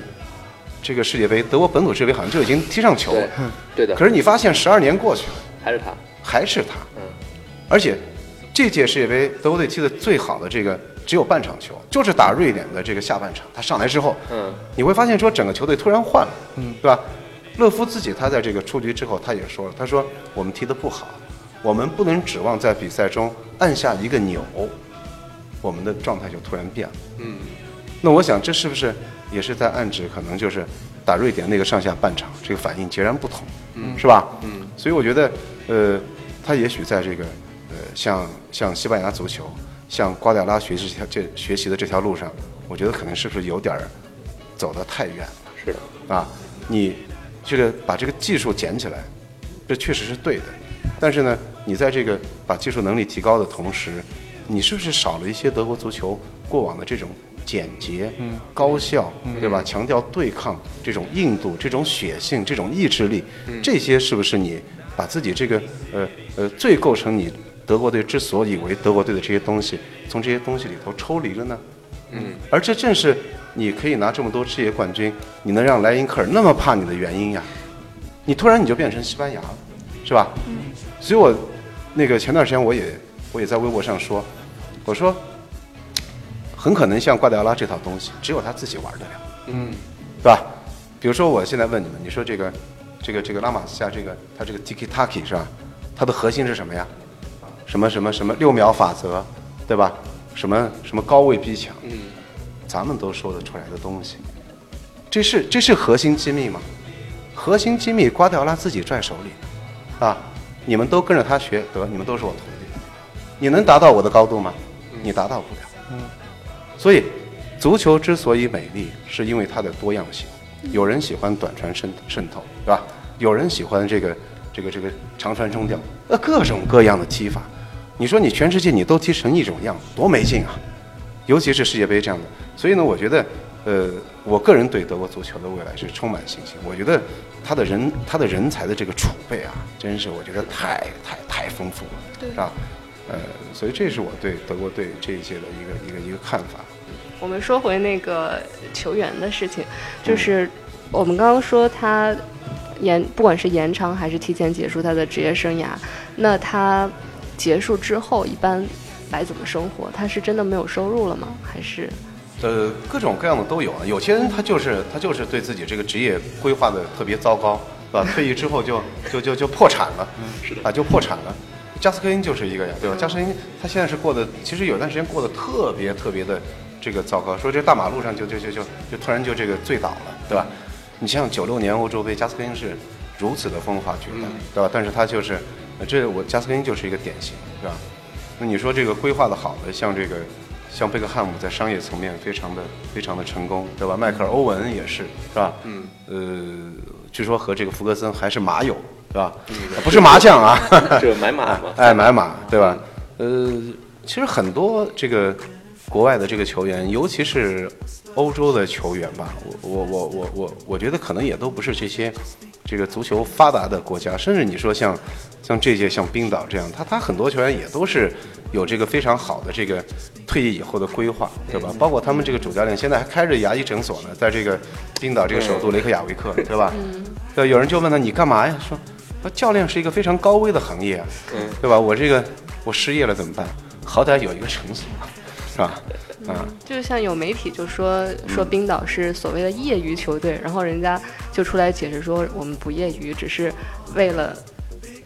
这个世界杯，德国本土世界杯好像就已经踢上球对了，对的，可是你发现十二年过去了，还是他，还是他，嗯，而且这届世界杯德国队踢的最好的这个只有半场球，就是打瑞典的这个下半场，他上来之后，嗯，你会发现说整个球队突然换了，嗯，对吧？勒夫自己他在这个出局之后，他也说了，他说我们踢得不好，我们不能指望在比赛中按下一个钮，我们的状态就突然变了。嗯，那我想这是不是也是在暗指，可能就是打瑞典那个上下半场这个反应截然不同，嗯，是吧？嗯，所以我觉得，呃，他也许在这个呃向向西班牙足球、像瓜迪奥拉学习这条这学习的这条路上，我觉得可能是不是有点儿走得太远了。是的，啊，你这个把这个技术捡起来，这确实是对的。但是呢，你在这个把技术能力提高的同时，你是不是少了一些德国足球过往的这种简洁、高效，对吧？强调对抗这种硬度、这种血性、这种意志力，这些是不是你把自己这个呃呃最构成你德国队之所以为德国队的这些东西，从这些东西里头抽离了呢？嗯，而这正是你可以拿这么多世界冠军，你能让莱因克尔那么怕你的原因呀。你突然你就变成西班牙了，是吧？嗯。所以我那个前段时间我也我也在微博上说，我说很可能像瓜迪奥拉这套东西，只有他自己玩得了，嗯，对吧？比如说我现在问你们，你说这个这个这个拉玛西亚这个他这个 tiki taki 是吧？它的核心是什么呀？什么什么什么六秒法则，对吧？什么什么高位逼抢，嗯，咱们都说得出来的东西，这是这是核心机密吗？核心机密瓜迪奥拉自己拽手里，啊，你们都跟着他学，得你们都是我徒弟，你能达到我的高度吗？你达到不了。嗯，所以足球之所以美丽，是因为它的多样性。有人喜欢短传渗渗透，对吧？有人喜欢这个这个这个长传中吊，呃，各种各样的踢法。你说你全世界你都踢成一种样，多没劲啊！尤其是世界杯这样的。所以呢，我觉得，呃，我个人对德国足球的未来是充满信心。我觉得他的人他的人才的这个储备啊，真是我觉得太太太丰富了，是吧？呃，所以这是我对德国队这一届的一个一个一个看法。我们说回那个球员的事情，就是我们刚刚说他延，不管是延长还是提前结束他的职业生涯，那他结束之后一般来怎么生活？他是真的没有收入了吗？还是呃，各种各样的都有啊。有些人他就是他就是对自己这个职业规划的特别糟糕，对吧？退役之后就 就就就破产了，是的啊，就破产了。加斯科因就是一个呀，对吧？加斯科因他现在是过得，其实有段时间过得特别特别的这个糟糕，说这大马路上就就就就就突然就这个醉倒了，对吧？你像九六年欧洲杯，加斯科因是如此的风华绝代，对吧？但是他就是，呃这我加斯科因就是一个典型，是吧？那你说这个规划的好的，像这个像贝克汉姆在商业层面非常的非常的成功，对吧？迈克尔欧文也是，是吧？嗯，呃，据说和这个福格森还是马友，对吧？不是麻将啊，这买马嘛，哎，买马，对吧？呃，其实很多这个国外的这个球员，尤其是欧洲的球员吧，我我我我我我觉得可能也都不是这些这个足球发达的国家，甚至你说像像这届像冰岛这样，他他很多球员也都是有这个非常好的这个退役以后的规划，对吧？包括他们这个主教练现在还开着牙医诊所呢，在这个冰岛这个首都雷克雅未克，对吧？对，有人就问他你干嘛呀？说。说教练是一个非常高危的行业啊，嗯对吧？我这个我失业了怎么办？好歹有一个场所，是吧？嗯，就像有媒体就说说冰岛是所谓的业余球队，然后人家就出来解释说我们不业余，只是为了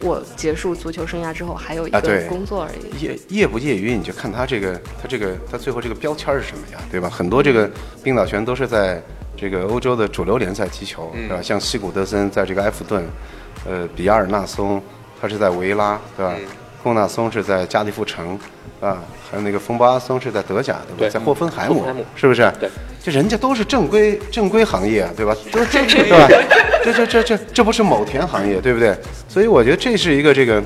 我结束足球生涯之后还有一个工作而已。业业不业余，你就看他这个他这个他最后这个标签是什么呀，对吧？很多这个冰岛全都是在这个欧洲的主流联赛踢球，对吧？像西古德森在这个埃弗顿，呃，比亚尔纳松他是在维拉，对吧？贡纳松是在加利福城，啊，还有那个冯巴阿松是在德甲，对吧？对在霍芬海姆，霍芬海姆是不是？对，这人家都是正规正规行业啊，对吧？都这对吧？这这这这这不是某田行业，对不对？所以我觉得这是一个这个。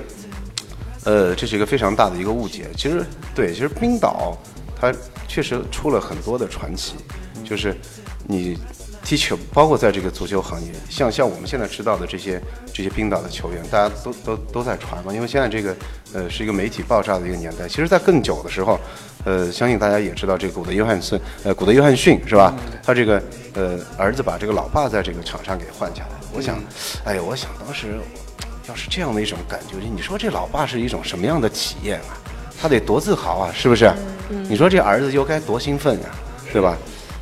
呃，这是一个非常大的一个误解。其实，对，其实冰岛它确实出了很多的传奇，就是你踢球，包括在这个足球行业，像像我们现在知道的这些这些冰岛的球员，大家都都都在传嘛。因为现在这个呃是一个媒体爆炸的一个年代。其实，在更久的时候，呃，相信大家也知道这个古德约翰逊，呃，古德约翰逊是吧？他这个呃儿子把这个老爸在这个场上给换下来。我想，哎呀，我想当时。要是这样的一种感觉，你说这老爸是一种什么样的体验啊？他得多自豪啊，是不是？你说这儿子又该多兴奋呀、对吧？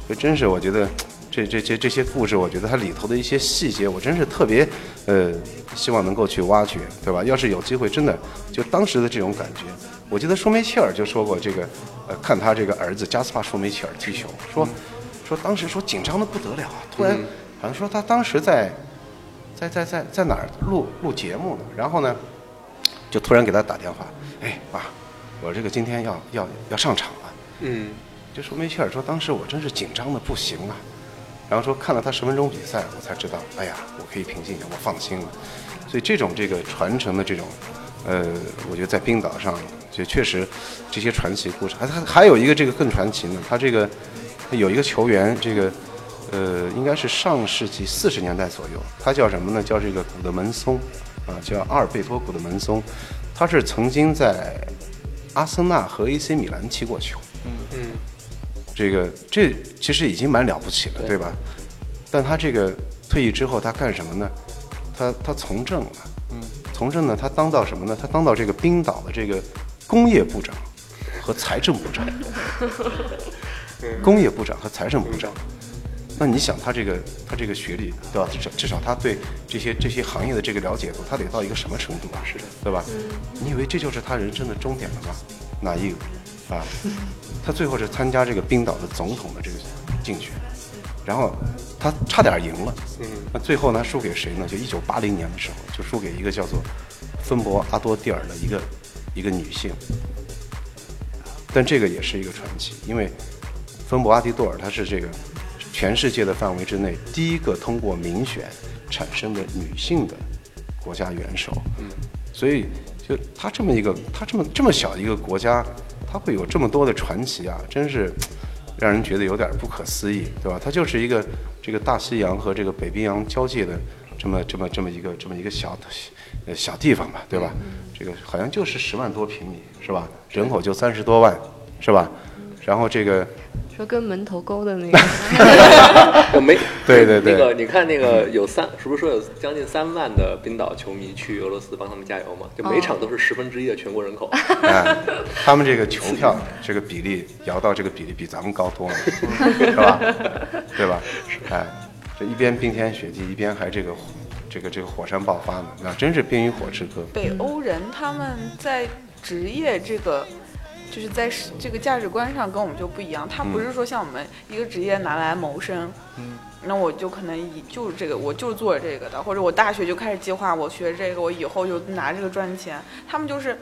就真是我觉得这这这这些故事，我觉得它里头的一些细节，我真是特别呃希望能够去挖掘，对吧？要是有机会，真的就当时的这种感觉，我记得舒梅切尔就说过这个，呃，看他这个儿子加斯帕舒梅切尔踢球，说说当时说紧张的不得了，突然好像说他当时在。在在在在哪儿录录节目呢？然后呢，就突然给他打电话，哎爸，我这个今天要要要上场了。嗯，就舒梅切尔说，当时我真是紧张的不行啊。然后说看了他十分钟比赛，我才知道，哎呀，我可以平静一下，我放心了。所以这种这个传承的这种，呃，我觉得在冰岛上，就确实这些传奇故事，还还还有一个这个更传奇呢。他这个有一个球员，这个。呃，应该是上世纪四十年代左右，他叫什么呢？叫这个古德门松，啊，叫阿尔贝托古德门松，他是曾经在阿森纳和 AC 米兰踢过球。这个这其实已经蛮了不起了，对吧？但他这个退役之后，他干什么呢？他他从政了。嗯，从政呢，他当到什么呢？他当到这个冰岛的这个工业部长和财政部长。工业部长和财政部长。那你想他这个他这个学历对吧？至至少他对这些这些行业的这个了解度，他得到一个什么程度啊？是的，对吧？你以为这就是他人生的终点了吗？哪一个啊？他最后是参加这个冰岛的总统的这个竞选，然后他差点赢了。嗯，那最后呢，输给谁呢？就一九八零年的时候，就输给一个叫做芬博阿多蒂尔的一个一个女性。但这个也是一个传奇，因为芬博阿迪多尔她是这个。全世界的范围之内，第一个通过民选产生的女性的国家元首，嗯，所以就他这么一个，他这么这么小一个国家，他会有这么多的传奇啊，真是让人觉得有点不可思议，对吧？它就是一个这个大西洋和这个北冰洋交界的这么这么这么一个这么一个小呃小地方吧，对吧？这个好像就是十万多平米，是吧？人口就三十多万，是吧？然后这个。说跟门头沟的那个，我没 对对对，那个你看那个有三，是不是说有将近三万的冰岛球迷去俄罗斯帮他们加油嘛？就每场都是十分之一的全国人口。哎，他们这个球票这个比例摇到这个比例比咱们高多了，是吧？对吧？哎，这一边冰天雪地，一边还这个这个这个火山爆发呢，那真是冰与火之歌。北欧人他们在职业这个。就是在这个价值观上跟我们就不一样，他不是说像我们一个职业拿来谋生，嗯，那我就可能以就是这个，我就是做这个的，或者我大学就开始计划我学这个，我以后就拿这个赚钱。他们就是，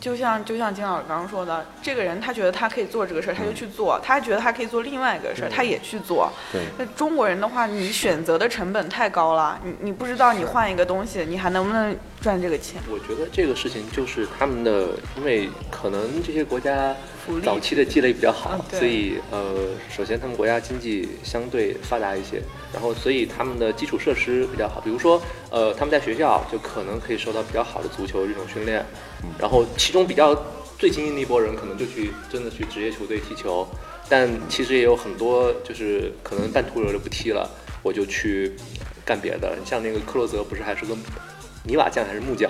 就像就像金老师刚刚说的，这个人他觉得他可以做这个事儿，他就去做；他觉得他可以做另外一个事儿，他也去做。对。那中国人的话，你选择的成本太高了，你你不知道你换一个东西，你还能不能？赚这个钱，我觉得这个事情就是他们的，因为可能这些国家早期的积累比较好，所以呃，首先他们国家经济相对发达一些，然后所以他们的基础设施比较好，比如说呃，他们在学校就可能可以受到比较好的足球这种训练，然后其中比较最精英的一波人可能就去真的去职业球队踢球，但其实也有很多就是可能半途而就不踢了，我就去干别的，你像那个克洛泽不是还是个。泥瓦匠还是木匠，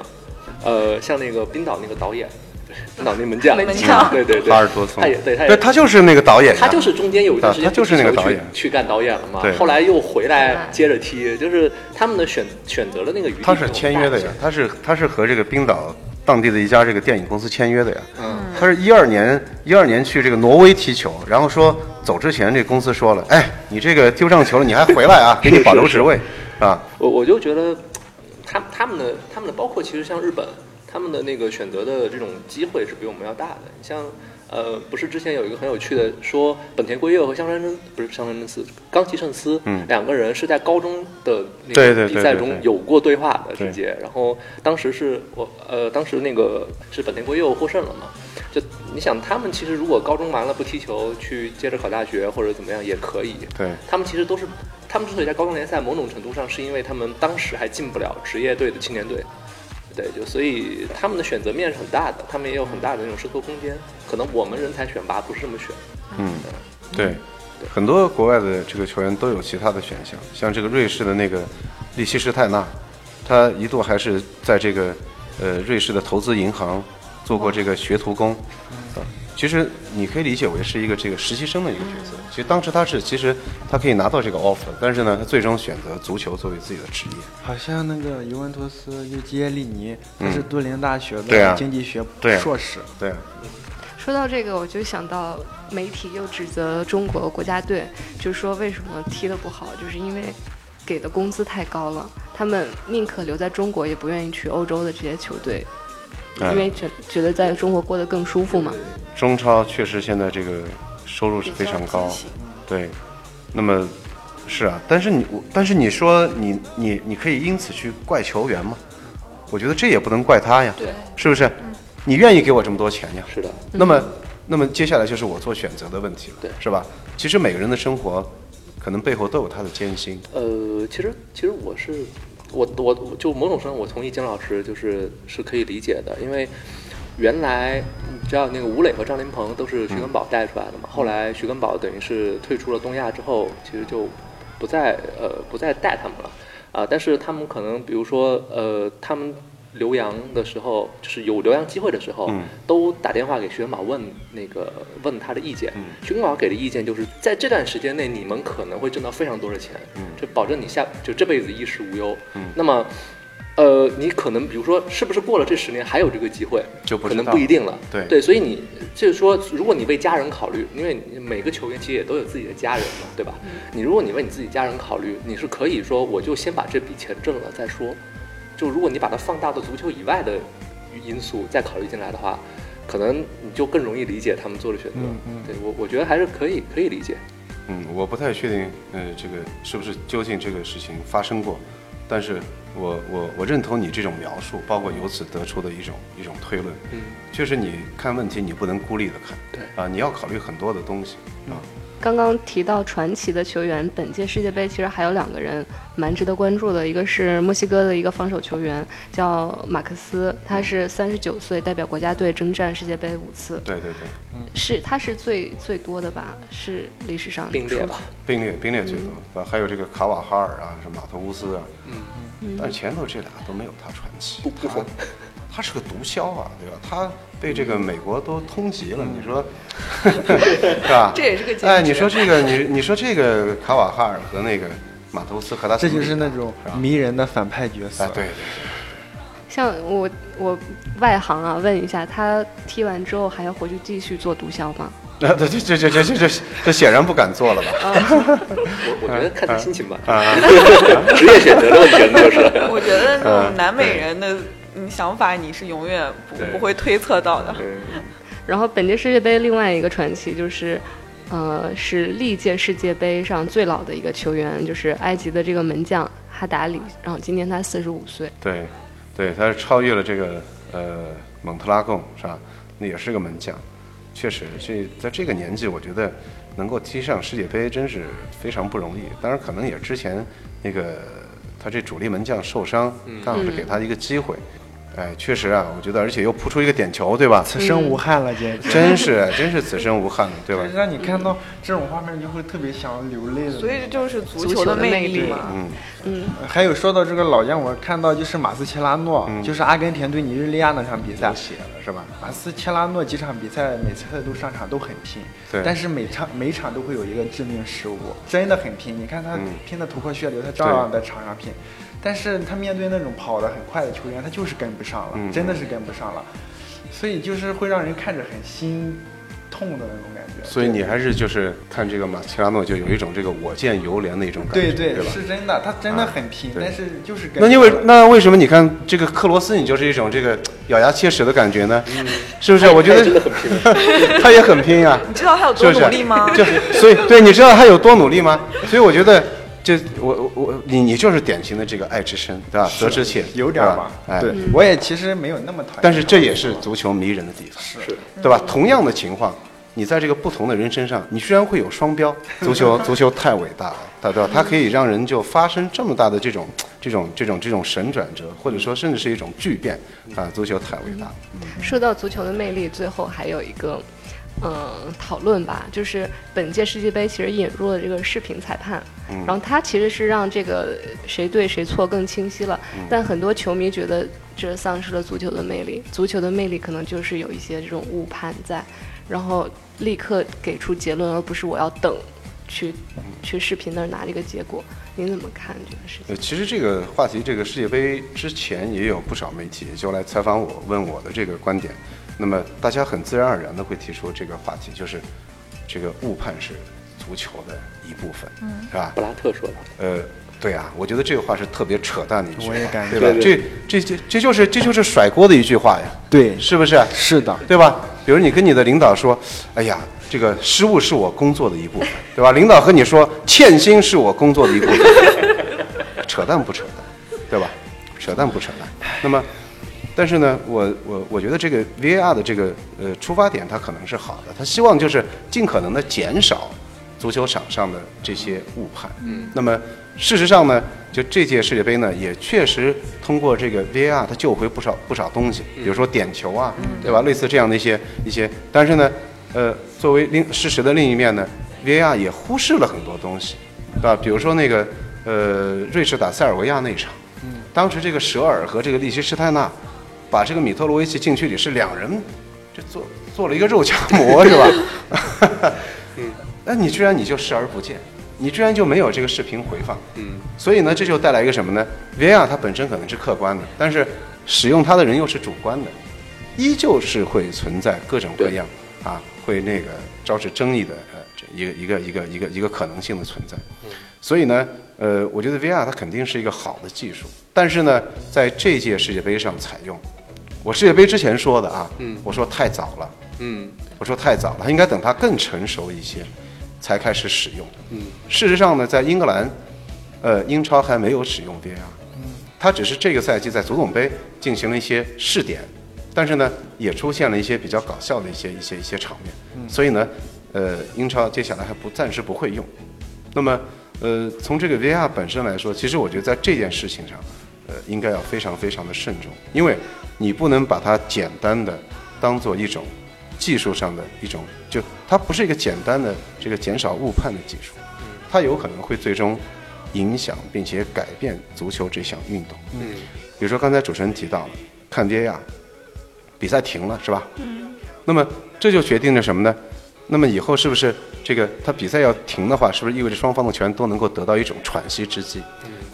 呃，像那个冰岛那个导演，脑内门将，门将。对对对，哈尔多松，他也对他也。对他就是那个导演，他就是中间有一段时间啊他就是那个导演。去去干导演了嘛，后来又回来接着踢，就是他们的选选择了那个余地他是签约的呀，他是他是和这个冰岛当地的一家这个电影公司签约的呀。嗯，他是一二年一二年去这个挪威踢球，然后说走之前这公司说了，哎，你这个丢上球了，你还回来啊，给你保留职位，啊，我我就觉得他他们的他们的包括其实像日本，他们的那个选择的这种机会是比我们要大的。你像呃，不是之前有一个很有趣的说，本田圭佑和香川真不是香川真司，冈崎慎司，嗯两个人是在高中的那个比赛中有过对话的直接，然后当时是我呃，当时那个是本田圭佑获胜了嘛。就你想，他们其实如果高中完了不踢球，去接着考大学或者怎么样也可以。对，他们其实都是，他们之所以在高中联赛，某种程度上是因为他们当时还进不了职业队的青年队，对，就所以他们的选择面是很大的，他们也有很大的那种试错空间。可能我们人才选拔不是这么选，嗯，对，很多国外的这个球员都有其他的选项，像这个瑞士的那个利希施泰纳，他一度还是在这个呃瑞士的投资银行做过这个学徒工，啊，其实你可以理解为是一个这个实习生的一个角色。其实当时他是其实他可以拿到这个 offer，但是呢，他最终选择足球作为自己的职业。好像那个尤文图斯尤基耶利尼，他是杜林大学的经济学硕士。对啊，说到这个，我就想到媒体又指责中国国家队，就是说为什么踢得不好，就是因为给的工资太高了，他们宁可留在中国，也不愿意去欧洲的这些球队，哎因为觉觉得在中国过得更舒服嘛。中超确实现在这个收入是非常高，对，那么是啊，但是你我但是你说你你你可以因此去怪球员吗？我觉得这也不能怪他呀，对，是不是？你愿意给我这么多钱呀？是的，那么那么接下来就是我做选择的问题了，对是吧？其实每个人的生活可能背后都有他的艰辛，呃，其实其实我是我我我就某种程度我同意金老师，就是是可以理解的，因为原来你知道那个吴磊和张琳芃都是徐根宝带出来的嘛，后来徐根宝等于是退出了东亚之后，其实就不再呃不再带他们了。啊、但是他们可能比如说呃他们。留洋的时候，就是有留洋机会的时候，嗯都打电话给徐根宝问那个问他的意见。徐根宝给的意见就是在这段时间内，你们可能会挣到非常多的钱，嗯就保证你下就这辈子衣食无忧。嗯那么，呃，你可能比如说，是不是过了这十年还有这个机会，可能就不知道不一定了。对对，所以你就是说，如果你为家人考虑，因为每个球员其实也都有自己的家人嘛，对吧？你如果你为你自己家人考虑，你是可以说，我就先把这笔钱挣了再说。就如果你把它放大到足球以外的因素再考虑进来的话，可能你就更容易理解他们做的选择。嗯嗯。对我我觉得还是可以可以理解。嗯，我不太确定，呃，这个是不是究竟这个事情发生过，但是我我我认同你这种描述，包括由此得出的一种一种推论，嗯，就是你看问题你不能孤立的看，对。啊，你要考虑很多的东西啊，刚刚提到传奇的球员，本届世界杯其实还有两个人蛮值得关注的，一个是墨西哥的一个防守球员叫马克思，他是三十九岁，代表国家队征战世界杯五次，对对对，是他是最最多的吧？是历史上并列吧。并列并列最多，啊，还有这个卡瓦哈尔啊，什么马特乌斯啊，嗯。嗯，但是前头这俩都没有他传奇不，不他他是个毒枭啊，对吧？他被这个美国都通缉了，你说，是吧？这也是个哎，你说这个，你你说这个卡瓦哈尔和那个马图斯和他，这就是那种迷人的反派角色。哎，对对对。像我我外行啊，问一下，他踢完之后还要回去继续做毒枭吗？那 这这这这这这这显然不敢做了吧？我我觉得看他心情吧啊，职业选择的问题就是。我觉得那种南美人的、嗯想法，你是永远不不会推测到的。嗯然后本届世界杯另外一个传奇就是，呃，是历届世界杯上最老的一个球员，就是埃及的这个门将哈达里，然后今年他四十五岁。对，对，他是超越了这个呃蒙特拉贡是吧？那也是个门将，确实，这在这个年纪，我觉得能够踢上世界杯真是非常不容易。当然，可能也之前那个他这主力门将受伤，刚好是给他一个机会。哎，确实啊，我觉得，而且又扑出一个点球，对吧？此生无憾了，简直。真是，真是此生无憾了，对吧？让你看到这种画面，你就会特别想流泪了。所以这就是足足球的魅魅力嘛。嗯，嗯，还有说到这个老将，我看到就是马斯切拉诺，就是阿根廷对尼日利亚那场比赛，写了是吧？马斯切拉诺几场比赛每次都上场都很拼，对但是每场每场都会有一个致命失误，真的很拼。你看他嗯拼的头破血流，他照样在场上拼，但是他面对那种跑得很快的球员，他就是跟不上了，嗯真的是跟不上了，所以就是会让人看着很心痛的那种感觉。所以你还是就是看这个马斯切拉诺，就有一种这个我见犹怜的一种感觉，对对吧？是真的，他真的很拼，对但是就是跟那因为那为什么你看这个克罗斯，你就是一种这个咬牙切齿的感觉呢？嗯是不是？我觉得他也真的很拼。他也很拼呀、你知道他有？多努力吗？就所以对，你知道他有多努力吗？所以我觉得这我我我你你就是典型的这个爱之深，对吧？责之切，有点儿吧？哎，对，我也其实没有那么讨厌，但是这也是足球迷人的地方，是对吧？同样的情况，你在这个不同的人身上，你居然会有双标。足球，足球太伟大了，对吧？它可以让人就发生这么大的这种、这种、这种、这种神转折，或者说甚至是一种巨变啊！足球太伟大了。说到足球的魅力，最后还有一个。嗯，讨论吧，就是本届世界杯其实引入了这个视频裁判，嗯然后它其实是让这个谁对谁错更清晰了。嗯但很多球迷觉得这丧失了足球的魅力，足球的魅力可能就是有一些这种误判在，然后立刻给出结论，而不是我要等去去视频那儿拿这个结果。您怎么看这个事情？呃，其实这个话题，这个世界杯之前也有不少媒体就来采访我，问我的这个观点。那么大家很自然而然的会提出这个话题，就是这个误判是足球的一部分，嗯是吧布？拉特说的，呃，对啊，我觉得这个话是特别扯淡的一句话，我也感觉对吧？对这这这这就是这就是甩锅的一句话呀，对，是不是？是的，对吧？比如你跟你的领导说：“哎呀，这个失误是我工作的一部分，对吧？”领导和你说：“欠薪是我工作的一部分。”扯淡不扯淡，对吧？扯淡不扯淡。那么，但是呢，我我我觉得这个 VAR 的这个呃出发点，它可能是好的，他希望就是尽可能的减少足球场上的这些误判。嗯。那么事实上呢，就这届世界杯呢，也确实通过这个 VAR，它救回不少不少东西，比如说点球啊，对吧？类似这样的一些一些，但是呢，呃，作为另事实的另一面呢，VAR 也忽视了很多东西，对吧？比如说那个呃，瑞士打塞尔维亚那一场，当时这个舍尔和这个利希施泰纳把这个米特罗维奇禁区里是两人，这做做了一个肉夹馍是吧？嗯，那你居然你就视而不见，你居然就没有这个视频回放，嗯，所以呢，这就带来一个什么呢？VAR 它本身可能是客观的，但是使用它的人又是主观的，依旧是会存在各种各样啊，会那个招致争议的呃这一个一个一个一个一个可能性的存在。所以呢，呃，我觉得 VR 它肯定是一个好的技术，但是呢，在这届世界杯上采用，我世界杯之前说的啊，嗯我说太早了，嗯我说太早了，应该等它更成熟一些才开始使用。嗯，事实上呢，在英格兰，呃，英超还没有使用 VR，它只是这个赛季在足总杯进行了一些试点，但是呢，也出现了一些比较搞笑的一些一些一些场面，所以呢，呃，英超接下来还不暂时不会用。那么，呃，从这个 VR 本身来说，其实我觉得在这件事情上，呃，应该要非常非常的慎重，因为你不能把它简单的当做一种技术上的一种，就它不是一个简单的这个减少误判的技术，它有可能会最终影响并且改变足球这项运动。嗯比如说刚才主持人提到了看 VAR，比赛停了是吧？嗯。那么这就决定了什么呢？那么以后是不是这个他比赛要停的话，是不是意味着双方的球员都能够得到一种喘息之机？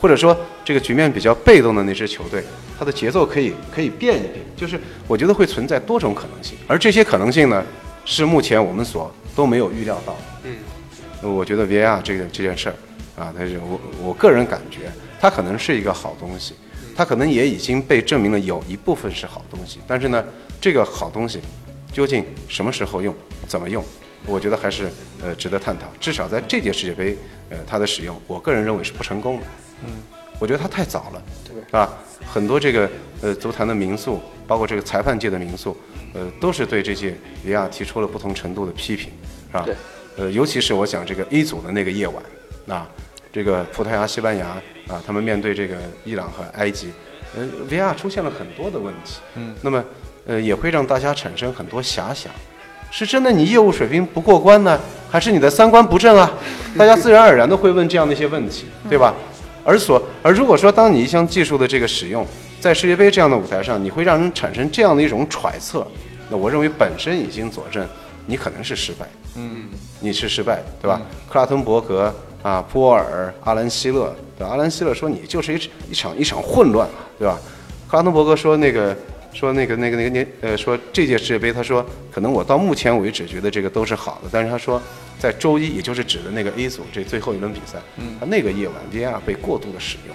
或者说这个局面比较被动的那支球队，它的节奏可以可以变一变，就是我觉得会存在多种可能性，而这些可能性呢，是目前我们所都没有预料到的。嗯我觉得 VAR 这个这件事儿啊，它是我我个人感觉，它可能是一个好东西，它可能也已经被证明了有一部分是好东西，但是呢，这个好东西究竟什么时候用，怎么用，我觉得还是呃值得探讨。至少在这届世界杯，呃，它的使用，我个人认为是不成功的。嗯，我觉得它太早了，对啊，很多这个呃足坛的民宿，包括这个裁判界的民宿，呃，都是对这届 VAR 提出了不同程度的批评，是吧？对。呃，尤其是我想这个 A 组的那个夜晚，啊，这个葡萄牙、西班牙啊，他们面对这个伊朗和埃及，呃，VR 出现了很多的问题，嗯，那么呃也会让大家产生很多遐想，是真的你业务水平不过关呢，还是你的三观不正啊？大家自然而然的会问这样的一些问题，对吧？而所而如果说当你一项技术的这个使用在世界杯这样的舞台上，你会让人产生这样的一种揣测，那我认为本身已经佐证你可能是失败，嗯，你是失败的，对吧？克拉滕伯格啊，波尔、阿兰希勒，对吧？阿兰希勒说你就是一一场一场混乱，对吧？克拉滕伯格说那个说那个那个那个年呃说这届世界杯，他说可能我到目前为止觉得这个都是好的，但是他说在周一，也就是指的那个 A 组这最后一轮比赛，嗯，他那个夜晚 VR 被过度的使用，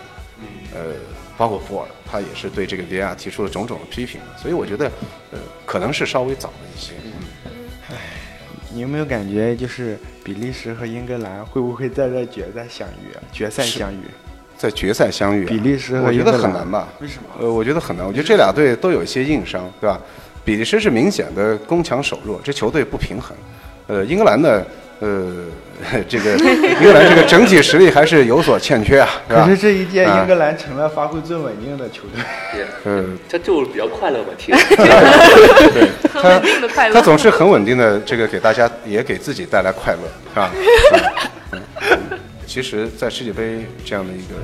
呃，包括波尔，他也是对这个 VR 提出了种种的批评，所以我觉得呃可能是稍微早了一些。你有没有感觉就是比利时和英格兰会不会在这决赛相遇啊？决赛相遇，在决赛相遇啊、比利时和我觉得很难吧？为什么？呃，我觉得很难。我觉得这俩队都有一些硬伤，对吧？比利时是明显的攻强守弱，这球队不平衡。呃，英格兰呢，呃，这个 英格兰这个整体实力还是有所欠缺啊？可是这一届啊英格兰成了发挥最稳定的球队。呃，他就比较快乐吧，踢得很稳定的快乐。他总是很稳定的，这个给大家也给自己带来快乐，是吧？嗯嗯其实，在世界杯这样的一个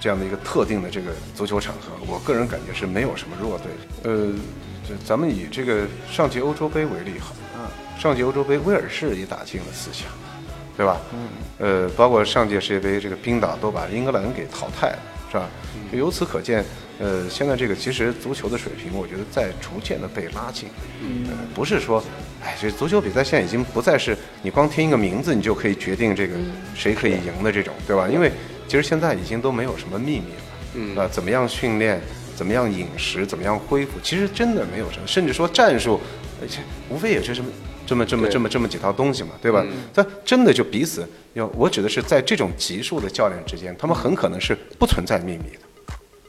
这样的一个特定的这个足球场合，我个人感觉是没有什么弱队。呃，就咱们以这个上届欧洲杯为例哈，嗯，上届欧洲杯威尔士也打进了四强，对吧？嗯，呃，包括上届世界杯这个冰岛都把英格兰给淘汰了，是吧？就由此可见，呃，现在这个其实足球的水平，我觉得在逐渐的被拉近。嗯，呃，不是说，哎，这足球比赛现在已经不再是你光听一个名字你就可以决定这个谁可以赢的这种，对吧？因为其实现在已经都没有什么秘密了。嗯啊，怎么样训练，怎么样饮食，怎么样恢复，其实真的没有什么，甚至说战术，而且无非也是这么这么这么这么这么几套东西嘛，对吧嗯？它真的就彼此要，我指的是在这种级数的教练之间，他们很可能是不存在秘密的。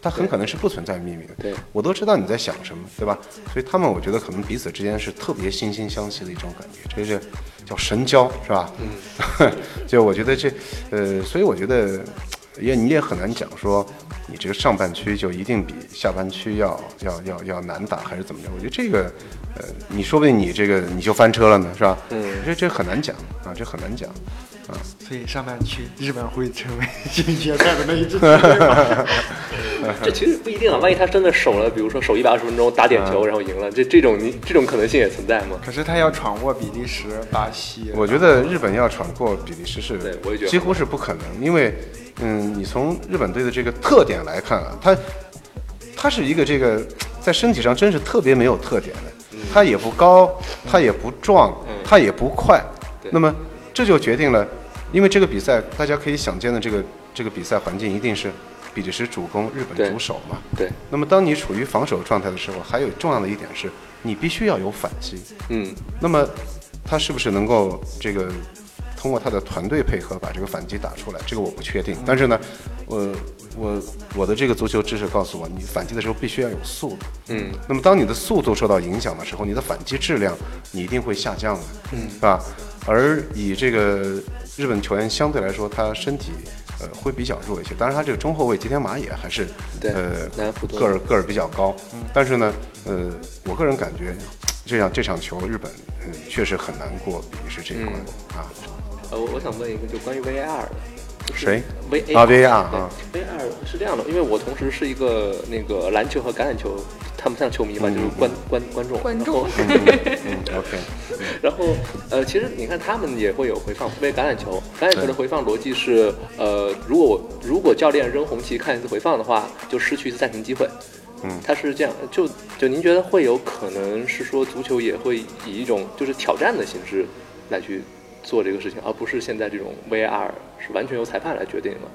他很可能是不存在秘密的，对我都知道你在想什么，对吧？所以他们，我觉得可能彼此之间是特别惺惺相惜的一种感觉，这是叫神交，是吧？嗯，就我觉得这，呃，所以我觉得也你也很难讲说你这个上半区就一定比下半区要要要要难打还是怎么着？我觉得这个，呃，你说不定你这个你就翻车了呢，是吧？嗯这这很难讲啊，这很难讲。所以上半区日本会成为进决赛的那一支球？这其实不一定啊，万一他真的守了，比如说守一百二十分钟打点球，然后赢了，这这种你这种可能性也存在吗？可是他要闯过比利时、巴西，我觉得日本要闯过比利时是对我也觉得。几乎是不可能，因为嗯，你从日本队的这个特点来看啊，他他是一个这个在身体上真是特别没有特点的，他也不高，他也不壮，他也不快，那么这就决定了，因为这个比赛大家可以想见的这个这个比赛环境一定是比利时主攻，日本主守嘛。对，那么当你处于防守状态的时候，还有重要的一点是你必须要有反击。嗯，那么他是不是能够这个通过他的团队配合把这个反击打出来？这个我不确定。但是呢，我我我的这个足球知识告诉我，你反击的时候必须要有速度。嗯，那么当你的速度受到影响的时候，你的反击质量你一定会下降的，嗯，是吧？而以这个日本球员相对来说，他身体呃会比较弱一些。当然，他这个中后卫吉田麻也还是对呃个儿个儿比较高，但是呢，呃，我个人感觉这样这场球日本嗯确实很难过比利时这一关、啊。呃，我我想问一个，就关于 VAR 的，就是谁？VAR 啊 VAR 啊。对 VAR 是这样的，因为我同时是一个那个篮球和橄榄球他们像球迷吧，就是观观观众，观然后众。嗯，OK，然后呃，其实你看他们也会有回放，特别橄榄球，橄榄球的回放逻辑是，呃，如果我如果教练扔红旗看一次回放的话，就失去一次暂停机会。嗯。他是这样，就就您觉得会有可能是说足球也会以一种就是挑战的形式来去做这个事情，而不是现在这种 VAR 是完全由裁判来决定的。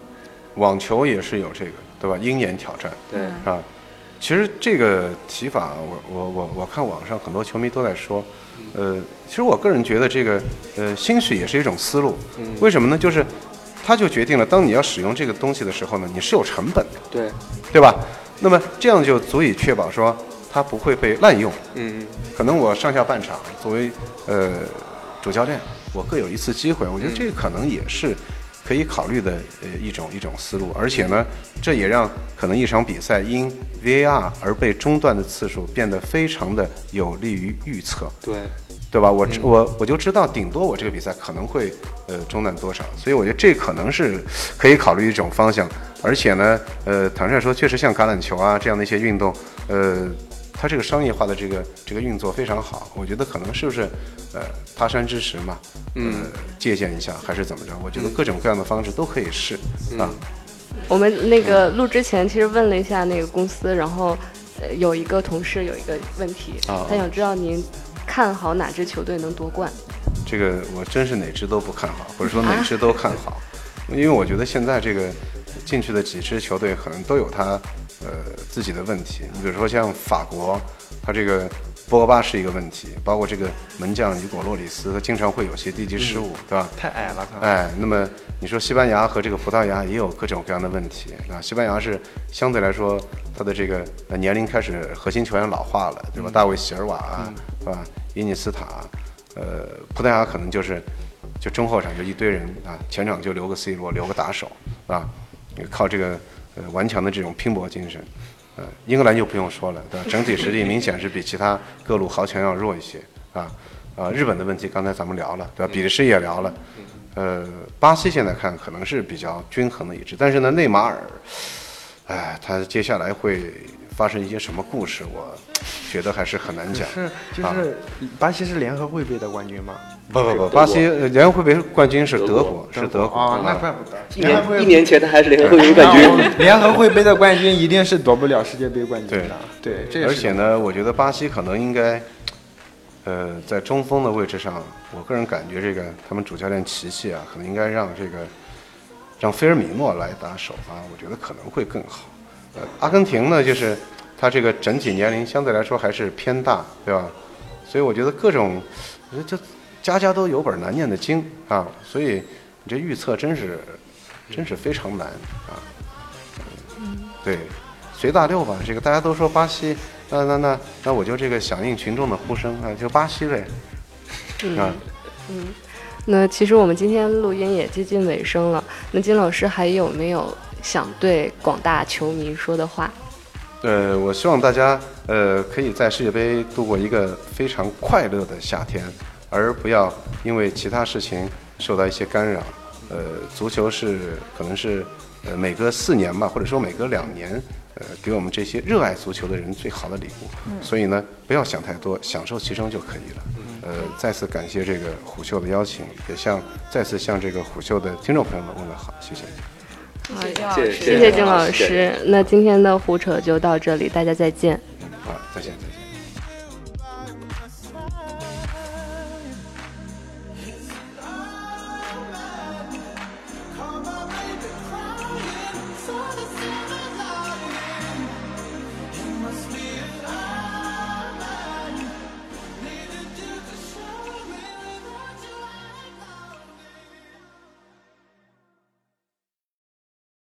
网球也是有这个，对吧？鹰眼挑战，对，啊，其实这个提法，我我我我看网上很多球迷都在说，呃，其实我个人觉得这个，呃，兴许也是一种思路。为什么呢？就是它就决定了，当你要使用这个东西的时候呢，你是有成本的，对，对吧？那么这样就足以确保说它不会被滥用。嗯，可能我上下半场作为呃主教练，我各有一次机会，我觉得这个可能也是可以考虑的呃一种一种思路，而且呢，这也让可能一场比赛因 VAR 而被中断的次数变得非常的有利于预测。对，对吧？我知我我就知道，顶多我这个比赛可能会呃中断多少，所以我觉得这可能是可以考虑一种方向。而且呢，呃，坦率说，确实像橄榄球啊这样的一些运动，呃，它这个商业化的这个这个运作非常好。我觉得可能是不是呃他山之石嘛，嗯，借鉴一下还是怎么着？我觉得各种各样的方式都可以试啊。我们那个录之前，其实问了一下那个公司，然后呃有一个同事有一个问题，啊他想知道您看好哪支球队能夺冠？这个我真是哪支都不看好，或者说哪支都看好，因为我觉得现在这个进去的几支球队可能都有他呃自己的问题。你比如说像法国，他这个波格巴是一个问题，包括这个门将雨果洛里斯，他经常会有些低级失误，对吧？太矮了，他。哎，那么你说西班牙和这个葡萄牙也有各种各样的问题啊。西班牙是相对来说，他的这个呃年龄开始核心球员老化了，对吧？大卫席尔瓦啊，是吧？伊涅斯塔，呃，葡萄牙可能就是就中后场就一堆人啊，前场就留个 C 罗，留个打手啊，靠这个呃顽强的这种拼搏精神。呃，英格兰就不用说了，对吧？整体实力明显是比其他各路豪强要弱一些啊。啊，日本的问题刚才咱们聊了，对吧？比利时也聊了，呃，巴西现在看可能是比较均衡的一支，但是呢，内马尔，哎，他接下来会发生一些什么故事，我觉得还是很难讲。是就啊是巴西是联合会杯的冠军吗？不不不，巴西呃联合会杯冠军是德国，是德国啊，那啊。怪不得。一年一年前他还是联合会杯 冠军。联合会杯的冠军一定是夺不了世界杯冠军的。对，这而且呢，我觉得巴西可能应该，呃，在中锋的位置上，我个人感觉这个他们主教练齐齐啊，可能应该让这个让菲尔米诺来打首发，我觉得可能会更好。呃，阿根廷呢，就是它这个整体年龄相对来说还是偏大，对吧？所以我觉得各种，我觉得这家家都有本难念的经啊，所以你这预测真是真是非常难啊。对，随大溜吧。这个大家都说巴西，那那那那我就这个响应群众的呼声啊，就巴西呗。啊，那其实我们今天录音也接近尾声了，那金老师还有没有想对广大球迷说的话？呃，我希望大家呃可以在世界杯度过一个非常快乐的夏天，而不要因为其他事情受到一些干扰。呃，足球是可能是呃每隔四年吧，或者说每隔两年，呃，给我们这些热爱足球的人最好的礼物。所以呢，不要想太多，享受其中就可以了。呃，再次感谢这个虎嗅的邀请，也向再次向这个虎嗅的听众朋友们问个好，谢谢。谢谢金老师，谢谢谢谢金老师。那今天的胡扯就到这里，大家再见。好，再见再见。